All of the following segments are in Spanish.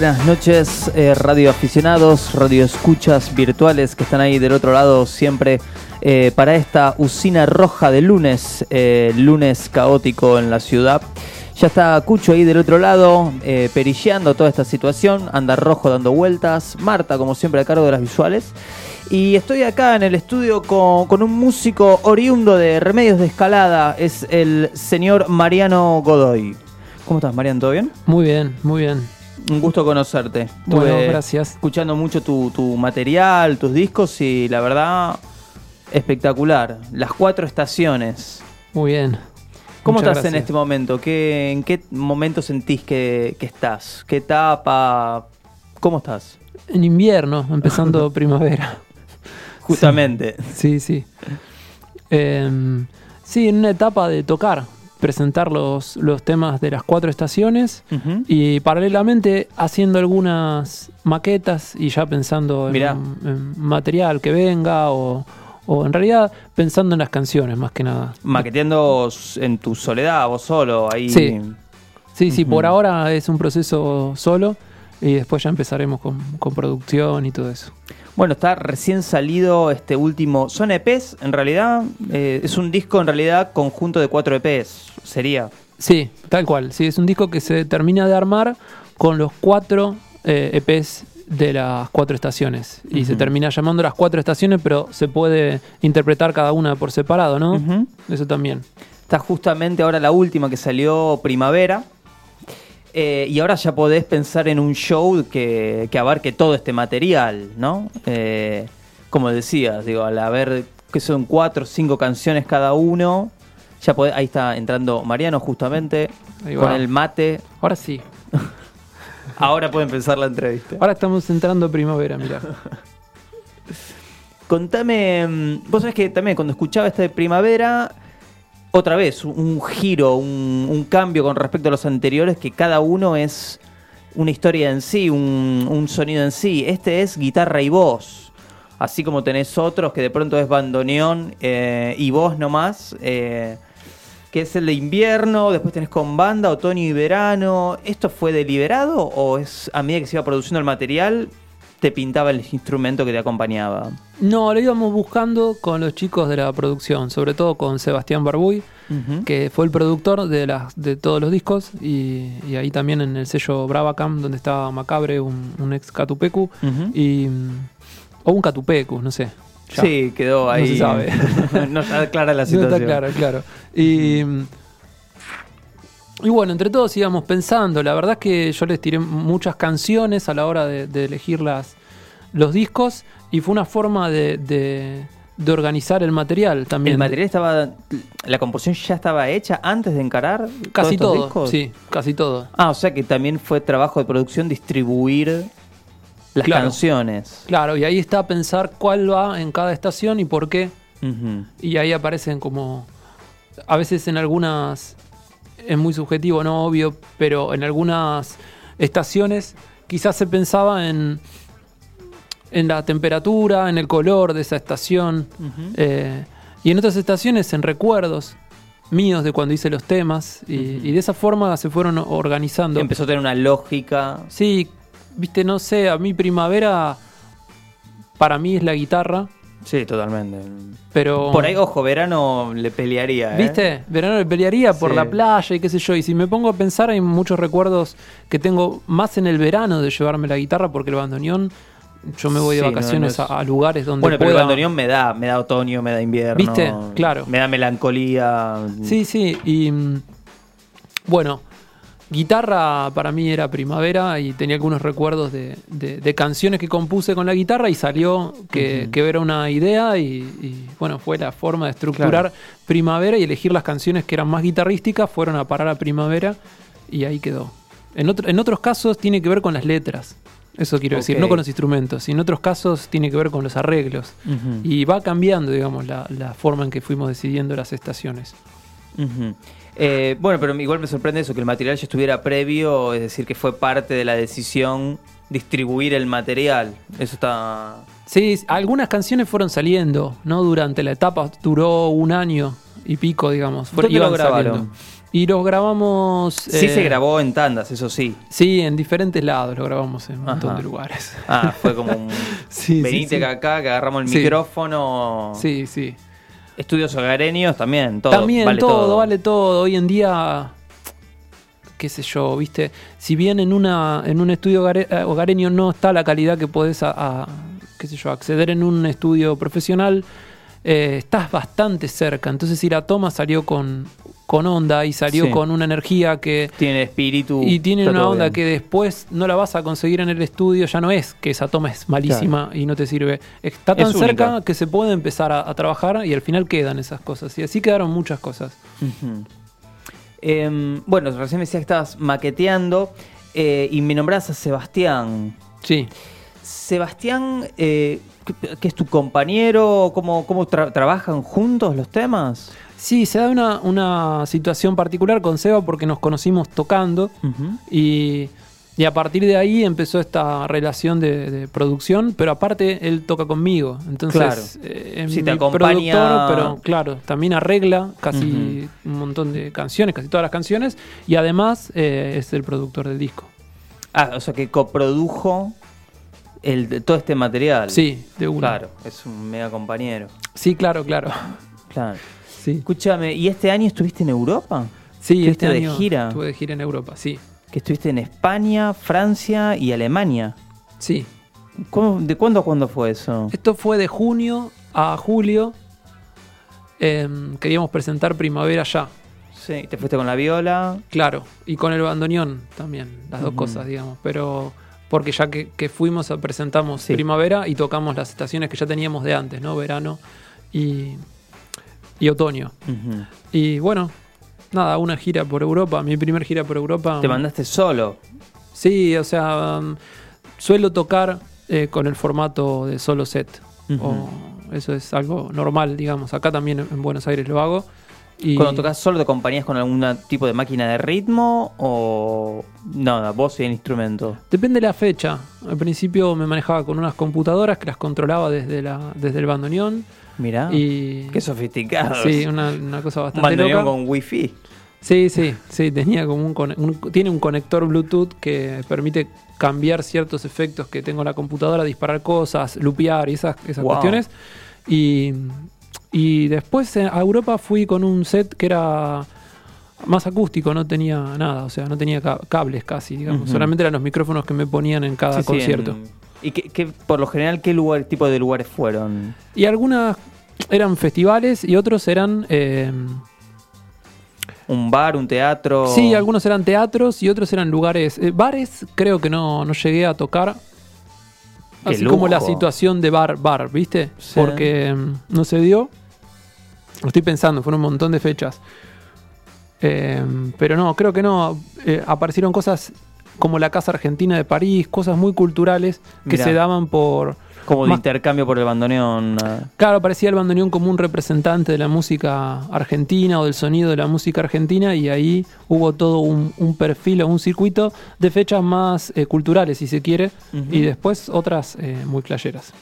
buenas noches, eh, radio aficionados, radio escuchas virtuales que están ahí del otro lado siempre eh, para esta usina roja de lunes, eh, lunes caótico en la ciudad. Ya está Cucho ahí del otro lado, eh, perilleando toda esta situación, anda rojo dando vueltas, Marta como siempre a cargo de las visuales. Y estoy acá en el estudio con, con un músico oriundo de Remedios de Escalada, es el señor Mariano Godoy. ¿Cómo estás, Mariano? ¿Todo bien? Muy bien, muy bien. Un gusto conocerte. Bueno, Estuve gracias. Escuchando mucho tu, tu material, tus discos y la verdad, espectacular. Las cuatro estaciones. Muy bien. ¿Cómo Muchas estás en este momento? ¿Qué, ¿En qué momento sentís que, que estás? ¿Qué etapa? ¿Cómo estás? En invierno, empezando primavera. Justamente. Sí, sí. Em, sí, en una etapa de tocar, presentar los, los temas de las cuatro estaciones y paralelamente haciendo algunas maquetas y ya pensando en, material que venga o, o en realidad pensando en las canciones más que nada. Maqueteando en tu soledad, vos solo, ahí. Sí. Sí, sí, por ahora es un proceso solo y después ya empezaremos con, con producción y todo eso. Bueno, está recién salido este último. Son EPs, en realidad. eh, es un disco, en realidad, conjunto de cuatro EPs. Sería. Sí, tal cual. Sí, es un disco que se termina de armar con los cuatro eh, EPs de las cuatro estaciones. Y se termina llamando las cuatro estaciones, pero se puede interpretar cada una por separado, ¿no? Eso también. Está justamente ahora la última que salió Primavera. Eh, y ahora ya podés pensar en un show que, que abarque todo este material, ¿no? Eh, como decías, digo, al haber que son cuatro o cinco canciones cada uno, ya podés, ahí está entrando Mariano justamente con el mate. Ahora sí. Ahora puede empezar la entrevista. Ahora estamos entrando a primavera, mirá. Contame, mm, vos sabés que también cuando escuchaba esta de primavera, otra vez, un- giro, un, un cambio con respecto a los anteriores, que cada uno es una historia en sí, un, un sonido en sí. Este es guitarra y voz. Así como tenés otros que de pronto es bandoneón eh, y voz nomás, eh, que es el de invierno, después tenés con banda, otoño y verano. ¿Esto fue deliberado o es a medida que se iba produciendo el material, te pintaba el instrumento que te acompañaba? No, lo íbamos buscando con los chicos de la producción, sobre todo con Sebastián Barbuy, que fue el productor de, las, de todos los discos, y, y ahí también en el sello Bravacam, donde estaba Macabre, un, un ex Catupecu, y, mm, o un Catupecu, no sé. Ya. Sí, quedó No ahí. se sabe. no está clara la No situación. está claro, claro. Y, mm, y bueno, entre todos íbamos pensando. La verdad es que yo les tiré muchas canciones a la hora de, de elegir las, los discos y fue una forma de, de- de organizar el material también. El material estaba. La composición ya estaba hecha antes de encarar. Casi todos todo, discos? sí, casi todo. Ah, o sea que también fue trabajo de producción distribuir las Claro. canciones. Claro, y ahí está pensar cuál va en cada estación y por qué. Y ahí aparecen como. A veces en algunas. Es muy subjetivo, no obvio, pero en algunas estaciones quizás se pensaba en. En la temperatura, en el color de esa estación. Eh, y en otras estaciones en recuerdos míos de cuando hice los temas. Y, y de esa forma se fueron organizando. Empezó a tener una lógica. Sí, viste, no sé, a mí primavera. Para mí es la guitarra. Sí, totalmente. Pero. Por ahí, ojo, verano le pelearía. ¿eh? ¿Viste? Verano le pelearía por Sí. la playa y qué sé yo. Y si me pongo a pensar, hay muchos recuerdos que tengo más en el verano de llevarme la guitarra porque el bandoneón, yo me voy de Sí, vacaciones no es- a, a lugares donde Bueno, pero el bandoneón me da, me da otoño, me da invierno. ¿Viste? Claro. Me da melancolía. Sí, sí. Y mm, bueno, Guitarra para mí era primavera y tenía algunos recuerdos de, de- de canciones que compuse con la guitarra y salió que, que era una idea y, y, bueno, fue la forma de estructurar primavera y elegir las canciones que eran más guitarrísticas, fueron a parar a primavera y ahí quedó. En, otro- en otros casos tiene que ver con las letras, eso quiero decir, no con los instrumentos, y en otros casos tiene que ver con los arreglos. Y va cambiando, digamos, la, la forma en que fuimos decidiendo las estaciones. Eh, bueno, pero igual me sorprende eso, que el material ya estuviera previo, es decir, que fue parte de la decisión distribuir el material. Eso está... Sí, algunas canciones fueron saliendo, ¿no? Durante la etapa, duró un año y pico, digamos. Fue- ¿Dónde lo grabaron? saliendo. Y los grabamos... Sí eh, se grabó en tandas, eso sí. Sí, en diferentes lados, lo grabamos en un montón de lugares. Ah, fue como un... Sí, sí, Venite sí. acá, que agarramos el micrófono. Sí, sí. Estudios hogareños también, todo. También vale todo, vale todo. Hoy en día, qué sé yo, viste, si bien en una en un estudio eh, hogareño no está la calidad que podés a, a, qué sé yo, acceder en un estudio profesional, eh, estás bastante cerca. Entonces si la toma salió con, con onda y salió Sí. con una energía que Tiene espíritu. y tiene una onda bien. que después no la vas a conseguir en el estudio, ya no es que esa toma es malísima y no te sirve. Está tan Es cerca única. que se puede empezar a, a trabajar y al final quedan esas cosas. Y así quedaron muchas cosas. Em, bueno, recién me decías que estabas maqueteando eh, y me nombrás a Sebastián. Sí. Sebastián, eh, ¿qué, qué es tu compañero? ¿Cómo, cómo tra- trabajan juntos los temas? Sí, se da una, una situación particular con Seba porque nos conocimos tocando y, y a partir de ahí empezó esta relación de, de producción, pero aparte él toca conmigo. Entonces, Claro. eh, es Sí, te mi acompaña- productor, pero claro, también arregla casi un montón de canciones, casi todas las canciones, y además eh, es el productor del disco. Ah, o sea que coprodujo el, todo este material. Sí, de una. Claro, es un mega compañero. Sí, claro, claro. Claro. Sí, Escúchame, ¿y este año estuviste en Europa? sí este ¿Estuviste de año gira? estuve de gira en Europa, sí. Que estuviste en España, Francia y Alemania. Sí. ¿Cómo- ¿De cuándo a cuándo fue eso? Esto fue de junio a julio. Em, queríamos presentar Primavera ya, Sí, te fuiste con la viola. claro, y con el bandoneón también, las dos cosas, digamos. Pero porque ya que, que fuimos, presentamos Sí. Primavera y tocamos las estaciones que ya teníamos de antes, ¿no? Verano y, y otoño. Y bueno, nada, una gira por Europa, mi primer gira por Europa. Te mandaste solo. Sí, o sea, um, suelo tocar eh, con el formato de solo set. O eso es algo normal, digamos. Acá también en- en Buenos Aires lo hago. Y Cuando tocas solo, ¿te acompañas con algún tipo de máquina de ritmo o nada, voz y el instrumento? Depende de la fecha. Al principio me manejaba con unas computadoras que las controlaba desde, la, desde el bandoneón. Mirá, y qué sofisticado. Sí, una, una cosa bastante loca. con wifi. Sí, sí, sí, tenía como un, tiene un conector Bluetooth que permite cambiar ciertos efectos que tengo en la computadora, disparar cosas, lupear y esas, esas Wow. cuestiones. Y, y después a Europa fui con un set que era más acústico, no tenía nada, o sea, no tenía ca- cables casi, digamos. Solamente eran los micrófonos que me ponían en cada Sí, sí, concierto. en- ¿Y qué, qué- por lo general qué lugar, tipo de lugares fueron? Y algunas eran festivales y otros eran... eh, ¿Un bar, un teatro? Sí, algunos eran teatros y otros eran lugares. eh, bares creo que no, no llegué a tocar. Qué Así como la situación de bar, bar, ¿viste? Sí. Porque mm, no se dio. Lo estoy pensando, fueron un montón de fechas. Eh, pero no, creo que no. Eh, aparecieron cosas como la Casa Argentina de París, cosas muy culturales que Mirá. se daban por. Como de intercambio por el bandoneón. Claro, aparecía el bandoneón como un representante de la música argentina o del sonido de la música argentina y ahí hubo todo un, un perfil o un circuito de fechas más eh, culturales, si se quiere, y después otras eh, muy playeras.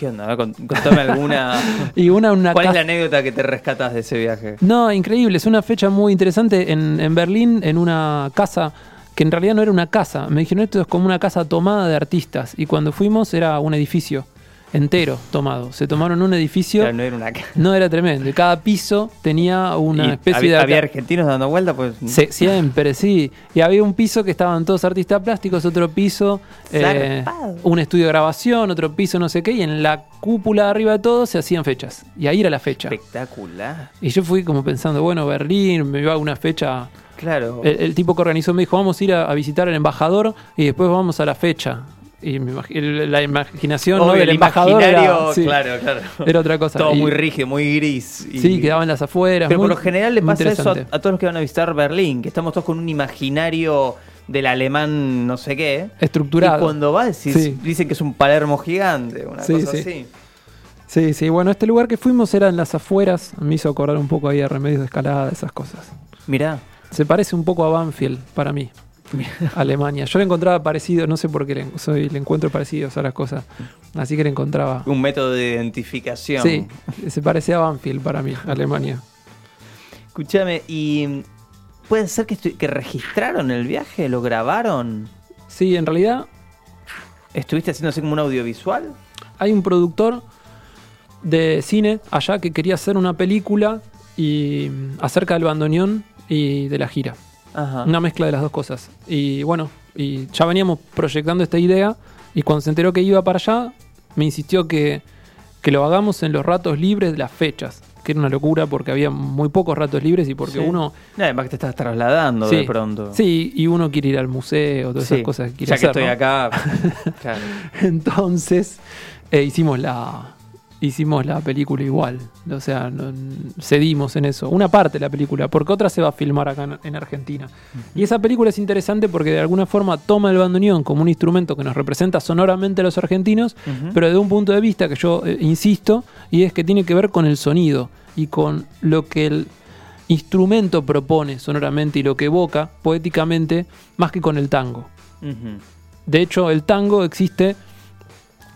¿Qué onda? Contame alguna. Y una, una ¿Cuál es la anécdota que te rescatas de ese viaje? No, increíble, es una fecha muy interesante en, en Berlín, en una casa que en realidad no era una casa. Me dijeron esto es como una casa tomada de artistas y cuando fuimos era un edificio. entero tomado. Se tomaron un edificio, Claro, no era una no era tremendo. y Cada piso tenía una Y especie había, de... había argentinos dando vuelta, pues. Se- siempre, sí. Y había un piso que estaban todos artistas plásticos, otro piso, eh, un estudio de grabación, otro piso no sé qué, y en la cúpula de arriba de todo se hacían fechas. Y ahí era la fecha. Espectacular. Y yo fui como pensando, bueno, Berlín, me iba a una fecha. Claro. El, el tipo que organizó me dijo, vamos a ir a, a visitar al embajador y después vamos a la fecha. Y la imaginación ¿no? Del el embajador era, imaginario, sí, claro, claro. era otra cosa. Todo Y- muy rígido, muy gris. y- Sí, quedaba en las afueras. Pero muy- por lo general le pasa eso a, todos los que van a visitar Berlín, que estamos todos con un imaginario del alemán no sé qué. Estructurado. Y cuando vas, Sí. dicen que es un Palermo gigante, una Sí, cosa sí. así. Sí, sí, bueno, este lugar que fuimos era en las afueras, me hizo acordar un poco ahí a Remedios de Escalada, esas cosas. Mirá. Se parece un poco a Banfield para mí, Alemania. Yo le encontraba parecido, no sé por qué le, soy, le encuentro parecidos a las cosas, así que le encontraba. Un método de identificación. Sí, se parecía a Banfield para mí, Alemania. Escúchame, ¿y puede ser que, que registraron el viaje? ¿Lo grabaron? Sí, en realidad ¿Estuviste haciendo así como un audiovisual? hay un productor de cine allá que quería hacer una película y mm, acerca del bandoneón y de la gira. Ajá. Una mezcla de las dos cosas. Y bueno, y ya veníamos proyectando esta idea y cuando se enteró que iba para allá, me insistió que, que lo hagamos en los ratos libres de las fechas, que era una locura porque había muy pocos ratos libres y porque Sí. uno... No, además que te estás trasladando Sí, de pronto. Sí, y uno quiere ir al museo, todas Sí. esas cosas que quiere Ya que estoy ¿no? acá. claro. Entonces eh, hicimos la hicimos la película igual, o sea, no- cedimos en eso, una parte de la película, porque otra se va a filmar acá en, en Argentina. Y esa película es interesante porque de alguna forma toma el bandoneón como un instrumento que nos representa sonoramente a los argentinos, pero de un punto de vista que yo eh, insisto, y es que tiene que ver con el sonido y con lo que el instrumento propone sonoramente y lo que evoca poéticamente, más que con el tango. De hecho, el tango existe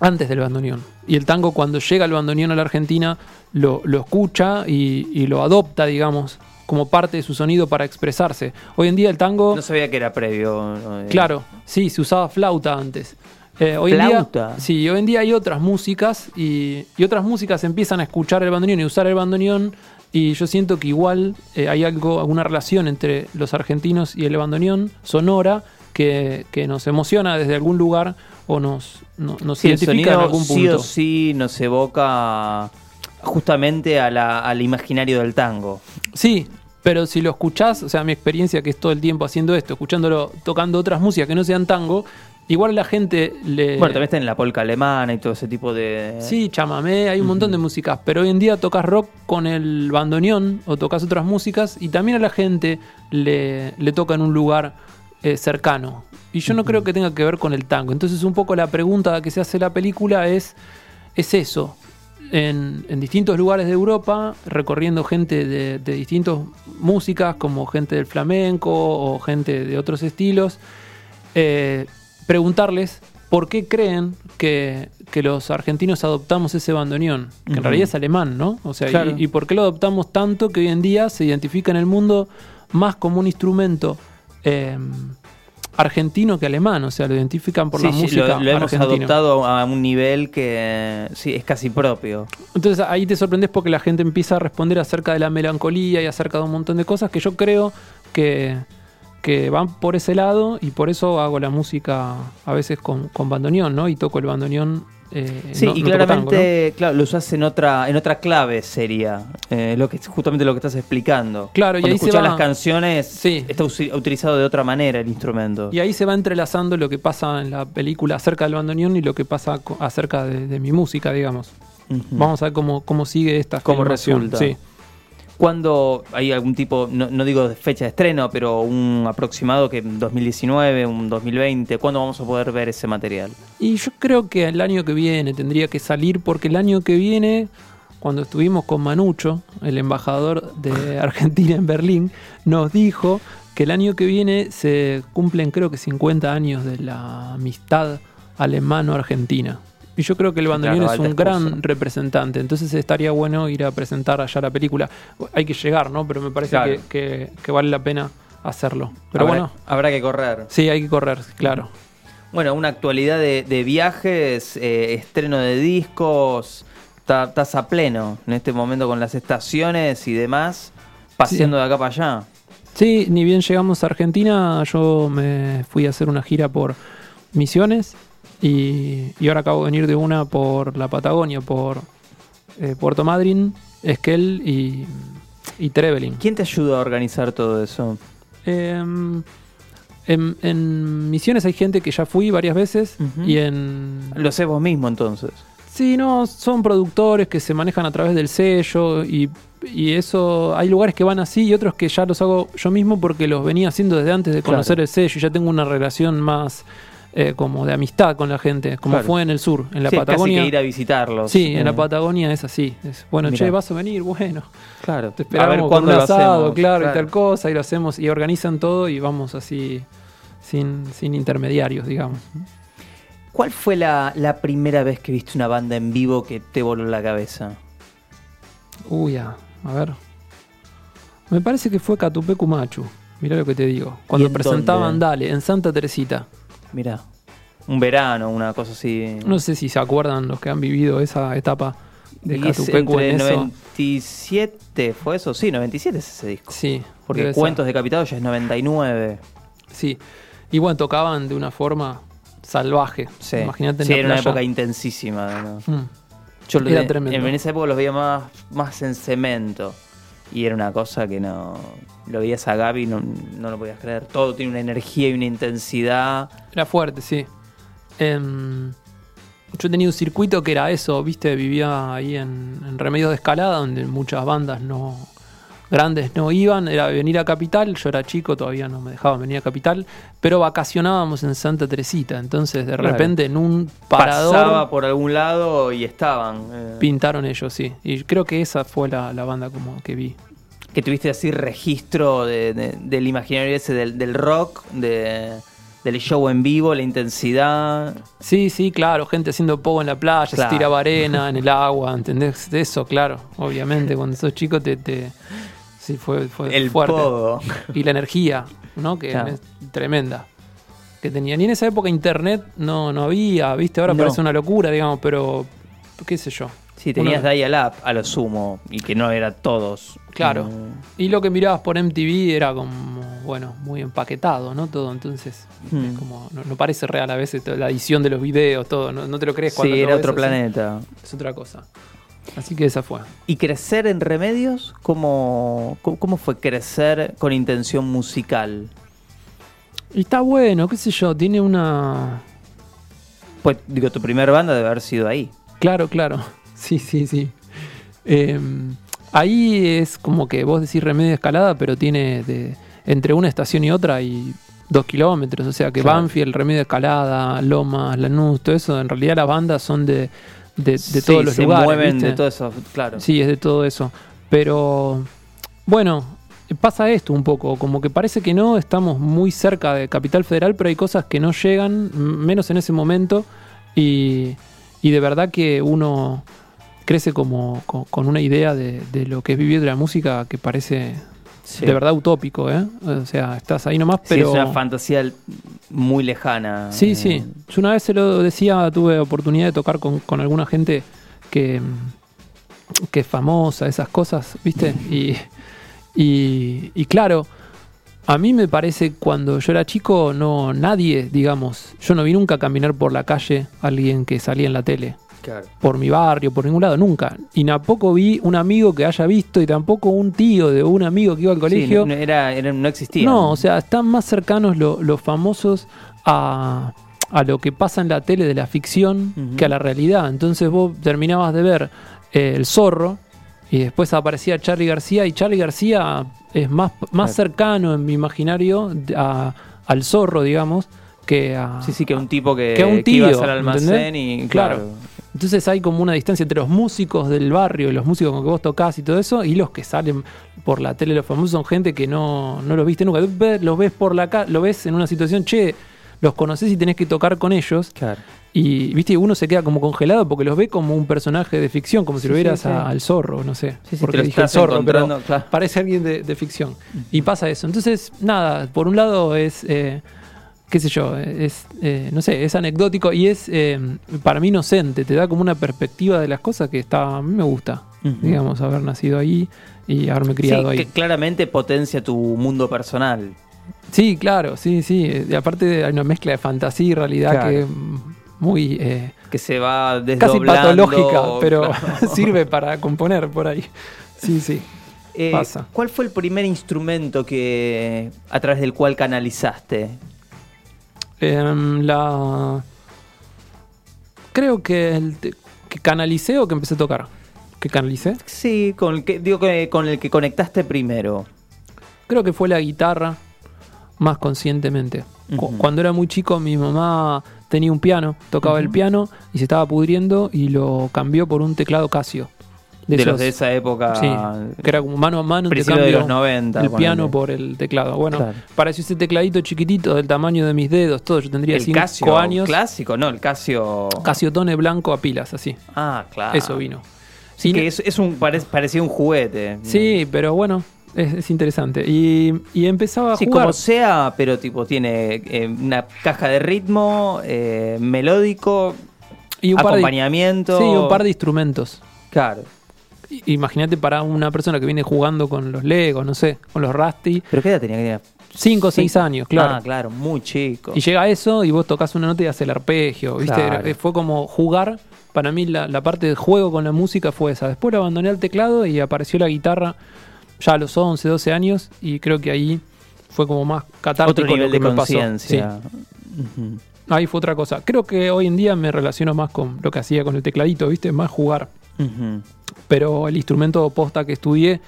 antes del bandoneón. Y el tango cuando llega el bandoneón a la Argentina lo, lo escucha y, y lo adopta, digamos, como parte de su sonido para expresarse. Hoy en día el tango, No sabía que era previo. ¿no? Eh, claro, sí, se usaba flauta antes. Eh, hoy ¿Flauta? En día, sí, hoy en día hay otras músicas y, y otras músicas empiezan a escuchar el bandoneón y usar el bandoneón y yo siento que igual eh, hay algo, alguna relación entre los argentinos y el bandoneón sonora que, que nos emociona desde algún lugar o nos, no- nos Sí, identifica en algún sí punto. o sí nos evoca justamente a la- al imaginario del tango. Sí, pero si lo escuchás, o sea, mi experiencia que es todo el tiempo haciendo esto, escuchándolo, tocando otras músicas que no sean tango, igual la gente le... Bueno, también está en la polca alemana y todo ese tipo de... Sí, chamamé, hay un montón de músicas, pero hoy en día tocas rock con el bandoneón o tocas otras músicas y también a la gente le, le toca en un lugar eh, cercano. Y yo no creo que tenga que ver con el tango. Entonces un poco la pregunta que se hace la película es, es eso. En, en distintos lugares de Europa, recorriendo gente de, de distintas músicas, como gente del flamenco o gente de otros estilos, eh, preguntarles por qué creen que, que los argentinos adoptamos ese bandoneón, que en realidad es alemán, ¿no? O sea, y, por qué lo adoptamos tanto que hoy en día se identifica en el mundo más como un instrumento eh, argentino que alemán, o sea, lo identifican por Sí, la sí, música lo, lo hemos adoptado a un nivel que sí, es casi propio. Entonces ahí te sorprendes porque la gente empieza a responder acerca de la melancolía y acerca de un montón de cosas que yo creo que, que van por ese lado y por eso hago la música a veces con, con bandoneón, ¿no? Y toco el bandoneón. Eh, Sí, no- y no toco tango, claramente, claro, lo usas en otra, en otra clave sería, eh, lo que justamente lo que estás explicando. Claro, y Cuando ahí se escuchas las canciones, Sí. está utilizado de otra manera el instrumento. Y ahí se va entrelazando lo que pasa en la película acerca del bandoneón y lo que pasa acerca de, de mi música, digamos. Vamos a ver cómo, cómo sigue esta Cómo filmación. resulta. Sí. ¿Cuándo hay algún tipo, no, no digo de fecha de estreno, pero un aproximado que en 2019, un 2020, ¿cuándo vamos a poder ver ese material? Y yo creo que el año que viene tendría que salir porque el año que viene, cuando estuvimos con Manucho, el embajador de Argentina en Berlín, nos dijo que el año que viene se cumplen creo que 50 años de la amistad alemano-argentina. Y yo creo que el bandoneón Claro, es un gran excusa. representante, entonces estaría bueno ir a presentar allá la película. Hay que llegar, ¿no? Pero me parece Claro. que, que- que vale la pena hacerlo. Pero habrá, bueno, habrá que correr. sí, hay que correr, claro. Bueno, una actualidad de, de viajes, eh, estreno de discos, estás a pleno en este momento con las estaciones y demás, paseando de acá para allá. Sí, ni bien llegamos a Argentina, yo me fui a hacer una gira por Misiones y, y ahora acabo de venir de una por la Patagonia, por eh, Puerto Madryn, Esquel y, y Trevelin. ¿Quién te ayudó a organizar todo eso? Em, en, en Misiones hay gente que ya fui varias veces y en... Lo sé vos mismo entonces. Sí, no, son productores que se manejan a través del sello y, y eso, hay lugares que van así y otros que ya los hago yo mismo porque los venía haciendo desde antes de Claro. conocer el sello y ya tengo una relación más eh, como de amistad con la gente, como Claro. fue en el sur, en la Sí, Patagonia. Casi que ir a visitarlos. Sí, en la Patagonia es así. Es, bueno, Mirá. che, vas a venir, bueno. Claro. Te esperamos con cuándo un lo asado, hacemos. claro, y tal cosa, y lo hacemos, y organizan todo y vamos así sin, sin intermediarios, digamos. ¿Cuál fue la, la primera vez que viste una banda en vivo que te voló la cabeza? Uy, a, a ver. Me parece que fue Catupecu Machu. Mirá lo que te digo. Cuando en presentaban dónde? Dale, en Santa Teresita. Mirá, un verano, una cosa así. No sé si se acuerdan los que han vivido esa etapa de Y es entre en eso. 97, ¿fue eso? Sí, 97 es ese disco. Sí. Porque. Cuentos Decapitados ya es 99. Sí. Y bueno, tocaban de una forma salvaje. Sí, Imagínate en Sí, la era una época intensísima. ¿no? Mm. Yo lo Era de- tremendo. En esa época los veía más, más en cemento. Y era una cosa que no. Lo veías a Gaby no, no lo podías creer. Todo tiene una energía y una intensidad. Era fuerte, sí. Em, yo tenía un circuito que era eso, viste, vivía ahí en Remedios de Escalada, donde muchas bandas no grandes no iban, era venir a Capital, yo era chico, todavía no me dejaban venir a Capital, pero vacacionábamos en Santa Teresita, entonces de Claro. repente en un parador Pasaba por algún lado y estaban. eh, pintaron ellos, sí. Y creo que esa fue la, la banda como que vi. que tuviste así registro de- de- del imaginario ese del, del rock, de, del show en vivo, la intensidad. Sí, sí, claro, gente haciendo pogo en la playa, Claro. se tiraba arena en el agua, ¿entendés? De eso, claro, obviamente, cuando sos chico te... te sí, fue, fue el fuerte. Y la energía, ¿no? Que Claro. es tremenda. Que tenían. Y en esa época internet no, no había, ¿viste? Ahora No. parece una locura, digamos, pero qué sé yo. Sí, tenías Uno- dial-up a lo sumo y que no era todos. Claro. Y lo que mirabas por MTV era como, bueno, muy empaquetado, ¿no? Todo, entonces, Hmm. es como, no, no parece real a veces la edición de los videos, todo, no, no te lo crees cuando Sí, lo era ves otro así. planeta. Es otra cosa. Así que esa fue. ¿Y crecer en Remedios? ¿Cómo, cómo, fue crecer con intención musical? Y está bueno, qué sé yo, tiene una... Pues, digo, tu primer banda debe haber sido ahí. Claro, claro. Sí, sí, sí. Eh, ahí es como que vos decís remedio de escalada, pero tiene de, entre una estación y otra y dos kilómetros. O sea que Claro. Banfield, remedio de escalada, Lomas, Lanús, todo eso, en realidad las bandas son de, de, de Sí, todos los se lugares. mueven de todo eso, claro. Sí, es de todo eso. Pero bueno, pasa esto un poco, como que parece que no estamos muy cerca de Capital Federal, pero hay cosas que no llegan, menos en ese momento, y, y de verdad que uno crece como con, con una idea de, de lo que es vivir de la música que parece Sí. de verdad utópico, ¿eh? O sea, estás ahí nomás, Sí, pero... es una fantasía muy lejana. Sí, Eh, sí. Yo una vez se lo decía, tuve oportunidad de tocar con, con alguna gente que, que es famosa, esas cosas, ¿viste? Y, y, y claro, a mí me parece cuando yo era chico, no nadie, digamos, yo no vi nunca caminar por la calle a alguien que salía en la tele. Claro. Por mi barrio, por ningún lado, nunca. Y tampoco vi un amigo que haya visto y tampoco un tío de un amigo que iba al colegio. Sí, no, era, era- no existía. No, o sea, están más cercanos lo- los famosos a, a lo que pasa en la tele de la ficción que a la realidad. Entonces vos terminabas de ver eh, El Zorro y después aparecía Charlie García y Charlie García es más, más Claro. cercano en mi imaginario a- al zorro, digamos, que a... Sí, sí, que un tipo que, Que al almacén ¿entendés? y. Claro. Claro. Entonces hay como una distancia entre los músicos del barrio los músicos con que vos tocás y todo eso, y los que salen por la tele, los famosos, son gente que no, no los viste nunca. Los ves por la ca- lo ves en una situación, che, los conoces y tenés que tocar con ellos. Claro. Y viste, uno se queda como congelado porque los ve como un personaje de ficción, como si Sí, lo vieras sí, a- sí. al zorro, no sé. Sí, sí, porque dije el zorro, pero claro. parece alguien de, de ficción. Y pasa eso. Entonces, nada, por un lado es. eh, qué sé yo, es, eh, no sé, es anecdótico y es eh, para mí inocente, te da como una perspectiva de las cosas que está, a mí me gusta, digamos, haber nacido ahí y haberme criado Sí, ahí. que claramente potencia tu mundo personal. Sí, claro, sí, sí. Y aparte hay una mezcla de fantasía y realidad Claro. que muy eh, Que se va casi patológica, pero Claro. sirve para componer por ahí. Sí, sí. Pasa. ¿Cuál fue el primer instrumento que a través del cual canalizaste? Em, la creo que el que canalicé o que empecé a tocar. Que canalicé. Sí, con el que, digo que con el que conectaste primero. Creo que fue la guitarra más conscientemente. Cuando era muy chico, mi mamá tenía un piano, tocaba el piano y se estaba pudriendo y lo cambió por un teclado Casio. De, los esos- de esa época. Sí, que era como mano a mano, principio de los 90. el piano por el teclado. Bueno, Claro. pareció ese tecladito chiquitito del tamaño de mis dedos, todo. Yo tendría el 5 Casio años. clásico, no, el Casio. Casiotone blanco a pilas, así. Ah, claro. Eso vino. Sí, que es, es un parec- parecía un juguete. Sí, pero bueno, es, es interesante. Y, y empezaba a Sí, jugar. como sea, pero tipo tiene eh, una caja de ritmo, eh, melódico, y un par de, acompañamiento. sí, un par de instrumentos. Claro. Imagínate para una persona que viene jugando con los Legos, no sé, con los Rusty. ¿Pero qué edad tenía? Tenía 5 o 6 cinco. años, claro. Ah, claro, muy chico. Y llega eso y vos tocas una nota y haces el arpegio, ¿viste? Claro. Era- Fue como jugar. Para mí la, la parte de juego con la música fue esa. Después lo abandoné al teclado y apareció la guitarra ya a los 11, 12 años y creo que ahí fue como más catártico Otro nivel lo que de me pasó. ahí fue otra cosa. Creo que hoy en día me relaciono más con lo que hacía con el tecladito, ¿viste? Más jugar. Pero el instrumento posta que estudié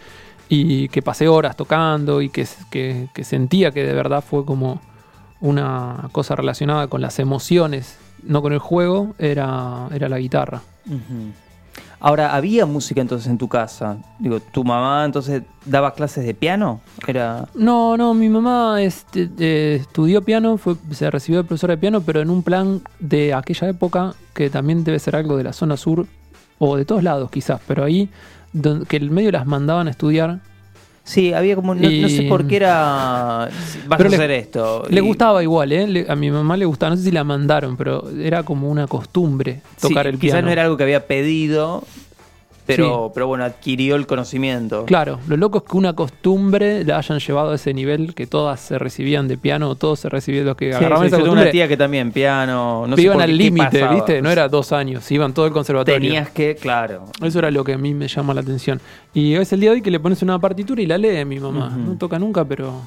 y que pasé horas tocando y que, que- que sentía que de verdad fue como una cosa relacionada con las emociones, no con el juego, era, era la guitarra. Ahora, ¿había música entonces en tu casa? Digo, ¿tu mamá entonces daba clases de piano? Era... No, no, mi mamá este, eh, estudió piano, fue, se recibió de profesora de piano, pero en un plan de aquella época que también debe ser algo de la zona sur o de todos lados quizás, pero ahí donde, que el medio las mandaban a estudiar. Sí, había como... No, no sé por qué era... Vas Pero a le- hacer esto. Le Y- gustaba igual, ¿eh? Le- a mi mamá le gustaba, no sé si la mandaron, pero era como una costumbre tocar Sí, el Quizás piano. no era algo que había pedido, pero, pero bueno, adquirió el conocimiento. Claro, lo loco es que una costumbre la hayan llevado a ese nivel que todas se recibían de piano, todos se recibían los que Sí, agarraban sí, esa costumbre. una tía que también piano, no sé iban al límite. ¿viste? No era dos años, iban todo el conservatorio. Tenías que, claro. Eso era lo que a mí me llama la atención. Y es el día de hoy que le pones una partitura y la lee mi mamá. No toca nunca, pero.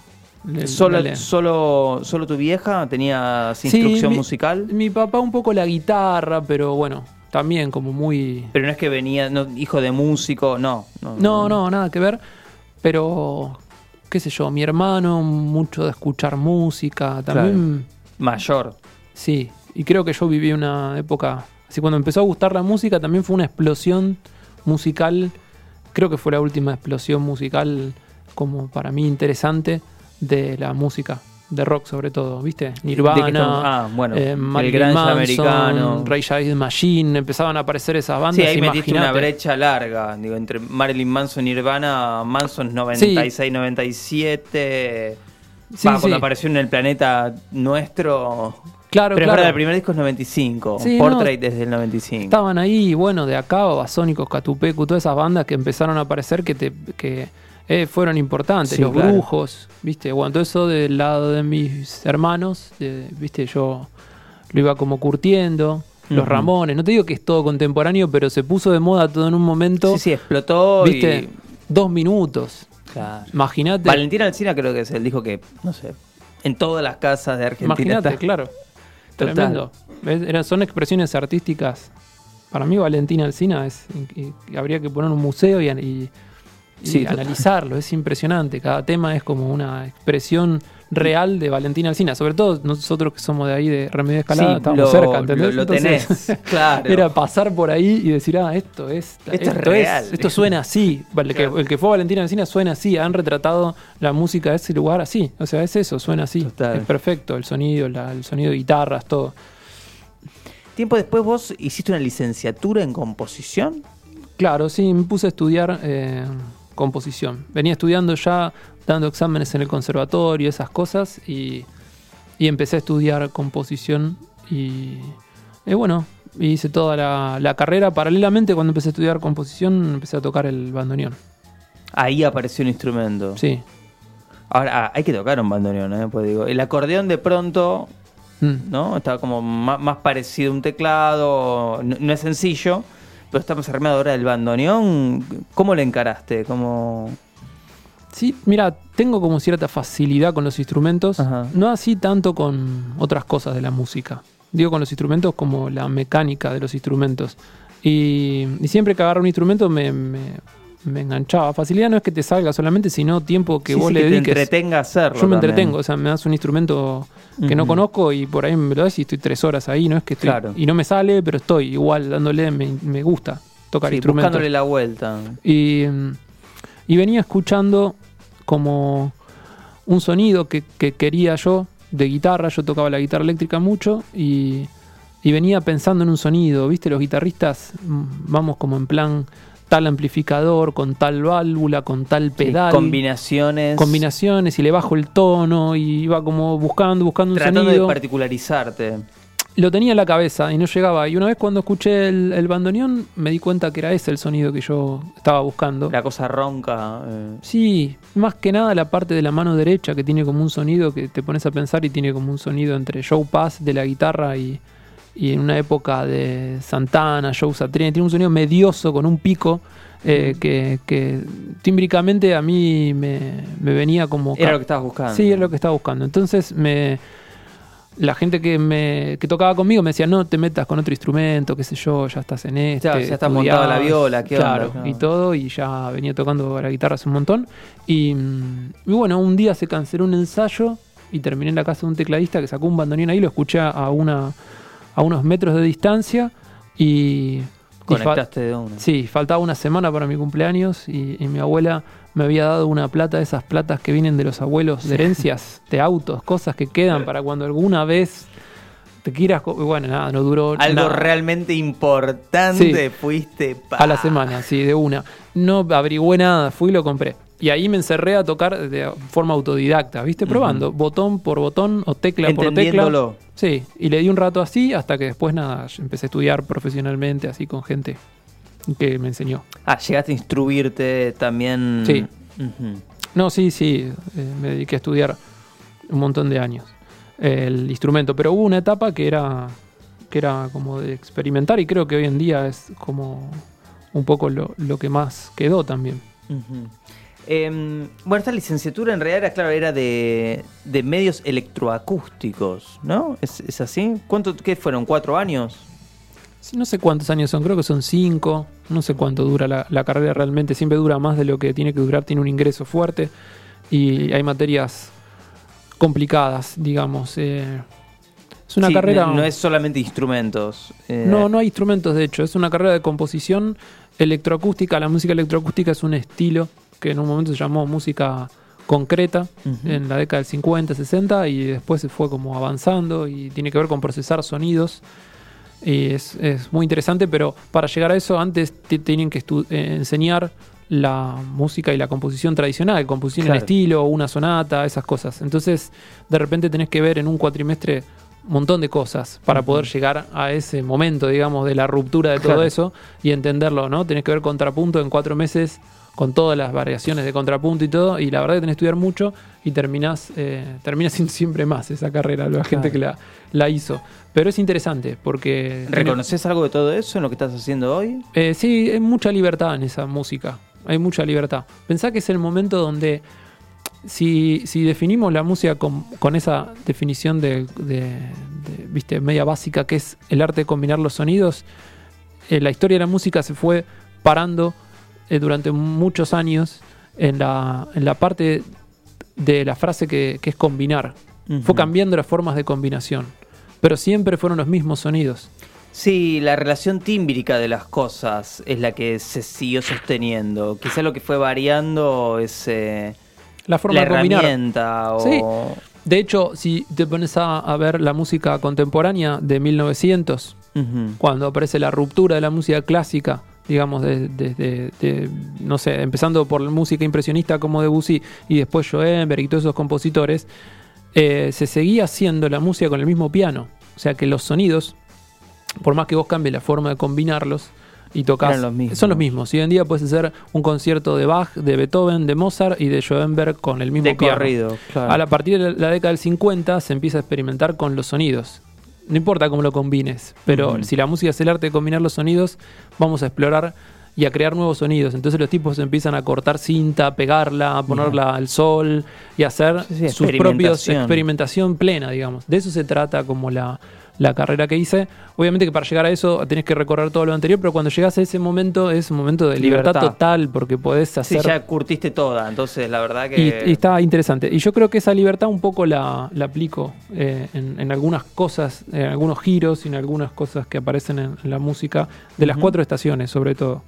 le- ¿Solo, solo, ¿Solo tu vieja tenía Sí, instrucción mi- musical? Mi papá un poco la guitarra, pero bueno, también como muy. Pero no es que venía no, hijo de músico, no. No, No, no, nada que ver. Pero, qué sé yo, mi hermano, mucho de escuchar música, también, Mayor. sí. Y creo que yo viví una época, así cuando empezó a gustar la música, también fue una explosión musical. Creo que fue la última explosión musical, como para mí interesante, de la música, de rock sobre todo, ¿viste? ¿De qué Nirvana. Ah, bueno, eh, el Manson, americano. Rage Against Machine, empezaban a aparecer esas bandas. Sí, ahí metiste una imaginate. brecha larga. Digo, entre Marilyn Manson y Nirvana, Manson 96, 97. Sí, Va, cuando sí. apareció en el planeta nuestro. Claro, Pero claro. verdad, el primer disco es 95. Sí, Portrait no. desde el 95. Estaban ahí, bueno, de acá, Basónicos, Catupecu, todas esas bandas que empezaron a aparecer que te que eh, fueron importantes, Sí, los claro. brujos, ¿viste? Bueno, todo eso del lado de mis hermanos, ¿viste? Yo lo iba como curtiendo, los. Ramones, no te digo que es todo contemporáneo, pero se puso de moda todo en un momento, Sí, sí, explotó. ¿viste? Y... Dos minutos, Claro. imagínate. Valentina Alcina creo que es el disco que, no sé, en todas las casas de Argentina Imagínate, claro. Total. Tremendo. Son expresiones artísticas. Para mí Valentina Alcina es, y- y habría que poner un museo y Sí, analizarlo. Es impresionante. Cada tema es como una expresión real de Valentina Alcina. Sobre todo nosotros que somos de ahí de Remedio Escalada, Sí, estamos lo, cerca, ¿entendés? lo- lo Entonces, tenés, claro. Era pasar por ahí y decir, ah, esto es. Esto es real. esto suena así. Que- el que fue Valentina Alcina suena así. Han retratado la música de ese lugar así. O sea, es eso, suena así. Total. Es perfecto. El sonido, la- el sonido de guitarras, todo. Tiempo después vos hiciste una licenciatura en composición. Claro, sí, me puse a estudiar eh, composición. Venía estudiando ya, dando exámenes en el conservatorio, esas cosas, y, y empecé a estudiar composición y, y bueno, hice toda la, la carrera. Paralelamente, cuando empecé a estudiar composición, empecé a tocar el bandoneón. Ahí apareció un instrumento. Sí. Ahora, ah, hay que tocar un bandoneón, ¿eh? Pues digo, el acordeón de pronto, Mm. ¿no? Está como más, parecido a un teclado, no, no es sencillo, pero estamos armado ahora del bandoneón. ¿Cómo lo encaraste? ¿Cómo... Sí, mira, tengo como cierta facilidad con los instrumentos, Ajá. no así tanto con otras cosas de la música. Digo con los instrumentos como la mecánica de los instrumentos. Y, y siempre que agarro un instrumento me, me- me enganchaba. Facilidad no es que te salga solamente, sino tiempo que Sí, vos sí, le te dediques. entretenga a hacerlo. Yo me también. entretengo, o sea, me das un instrumento que no conozco y por ahí me lo das y estoy tres horas ahí, no es que estoy, Claro. y no me sale, pero estoy igual dándole, me, me gusta tocar Sí, instrumentos. buscándole la vuelta. Y, y venía escuchando como un sonido que, que quería yo de guitarra. Yo tocaba la guitarra eléctrica mucho y, y venía pensando en un sonido. ¿Viste? Los guitarristas mm, vamos como en plan tal amplificador, con tal válvula, con tal Sí, pedal. combinaciones. combinaciones y le bajo el tono y iba como buscando, buscando un Tratando sonido de particularizarte. lo tenía en la cabeza y no llegaba. Y una vez cuando escuché el, el bandoneón me di cuenta que era ese el sonido que yo estaba buscando. La cosa ronca. eh, Sí, más que nada la parte de la mano derecha que tiene como un sonido que te pones a pensar y tiene como un sonido entre Joe Pass de la guitarra y, y en una época de Santana, Joe Satriani. Tiene un sonido medioso con un pico eh, que, que tímbricamente a mí me, me venía como... Era lo que estabas buscando. Sí, era lo que estaba buscando. Entonces me la gente que me que tocaba conmigo me decía, no te metas con otro instrumento, qué sé yo, ya estás en este. Claro, ya está montada la estudiabas". viola, ¿qué onda? Claro, Claro. y todo, y ya venía tocando la guitarra hace un montón. Y, y bueno, un día se canceló un ensayo y terminé en la casa de un tecladista que sacó un bandoneón ahí, lo escuché a, una, a unos metros de distancia y... Conectaste de una. Sí, faltaba una semana para mi cumpleaños y, y mi abuela me había dado una plata, de esas platas que vienen de los abuelos, de herencias, de autos, cosas que quedan para cuando alguna vez te quieras... Bueno, nada, no duró Algo nada. realmente importante Sí. fuiste pa- A la semana, sí, de una. No averigüé nada, fui y lo compré. Y ahí me encerré a tocar de forma autodidacta, ¿viste? Probando, botón por botón o tecla por tecla. Sí, y le di un rato así hasta que después nada, empecé a estudiar profesionalmente así con gente que me enseñó. Ah, llegaste a instruirte también. Sí. No, sí, sí, eh, me dediqué a estudiar un montón de años el instrumento, pero hubo una etapa que era que era como de experimentar y creo que hoy en día es como un poco lo, lo que más quedó también. Ujú. Em, bueno, esta licenciatura en realidad era, claro, era de, de medios electroacústicos, ¿no? ¿Es, es así? ¿Cuánto, qué fueron? ¿Cuatro años? Sí, No sé cuántos años son, creo que son cinco, no sé cuánto dura la, la carrera realmente, siempre dura más de lo que tiene que durar, tiene un ingreso fuerte y hay materias complicadas, digamos. eh. es una Sí, carrera... No, no es solamente instrumentos. eh, No, no hay instrumentos, de hecho. Es una carrera de composición electroacústica. La música electroacústica es un estilo que en un momento se llamó música concreta en la década del 50, 60 y después se fue como avanzando y tiene que ver con procesar sonidos. Y es, es muy interesante, pero para llegar a eso antes te tienen que eh, enseñar la música y la composición tradicional, composición en estilo, una sonata, esas cosas. Entonces, de repente tenés que ver en un cuatrimestre un montón de cosas para poder llegar a ese momento, digamos, de la ruptura de todo eso y entenderlo, ¿no? Tenés que ver contrapunto en cuatro meses con todas las variaciones de contrapunto y todo, y la verdad que tenés que estudiar mucho y terminás, eh, terminás siendo siempre más esa carrera, la gente que la, la hizo. Pero es interesante porque... ¿Reconoces algo de todo eso en lo que estás haciendo hoy? eh, sí, hay mucha libertad en esa música. Hay mucha libertad. Pensá que es el momento donde, si, si definimos la música con, con esa definición de, de- de, viste, media básica, que es el arte de combinar los sonidos, eh, la historia de la música se fue parando eh, durante muchos años en la, en la parte de la frase que, que es combinar. Fue cambiando las formas de combinación. Pero siempre fueron los mismos sonidos. Sí, la relación tímbrica de las cosas es la que se siguió sosteniendo. Quizá lo que fue variando es eh, La forma la de combinar. herramienta o... Sí. De hecho, si te pones a, a ver la música contemporánea de 1900, Ujú. cuando aparece la ruptura de la música clásica, digamos, desde, de, de- no sé, empezando por la música impresionista como Debussy y después Schoenberg y todos esos compositores, eh, se seguía haciendo la música con el mismo piano. O sea que los sonidos, por más que vos cambies la forma de combinarlos y tocas, los son los mismos. Y hoy en día puedes hacer un concierto de Bach, de Beethoven, de Mozart y de Schoenberg con el mismo De piano. corrido, claro. A la- a partir de la década del 50 se empieza a experimentar con los sonidos. No importa cómo lo combines, pero si la música es el arte de combinar los sonidos, vamos a explorar y a crear nuevos sonidos. Entonces los tipos empiezan a cortar cinta, a pegarla, a ponerla al sol y a hacer Sí, sí, sus propios experimentación plena, digamos. De eso se trata como la, la carrera que hice. Obviamente que para llegar a eso tenés que recorrer todo lo anterior, pero cuando llegas a ese momento es un momento de libertad, Libertad. total porque podés Sí, hacer ya curtiste toda, entonces la verdad que... y está interesante. Y yo creo que esa libertad un poco la, la aplico eh, en, en algunas cosas, en algunos giros y en algunas cosas que aparecen en, en la música de las cuatro estaciones, sobre todo.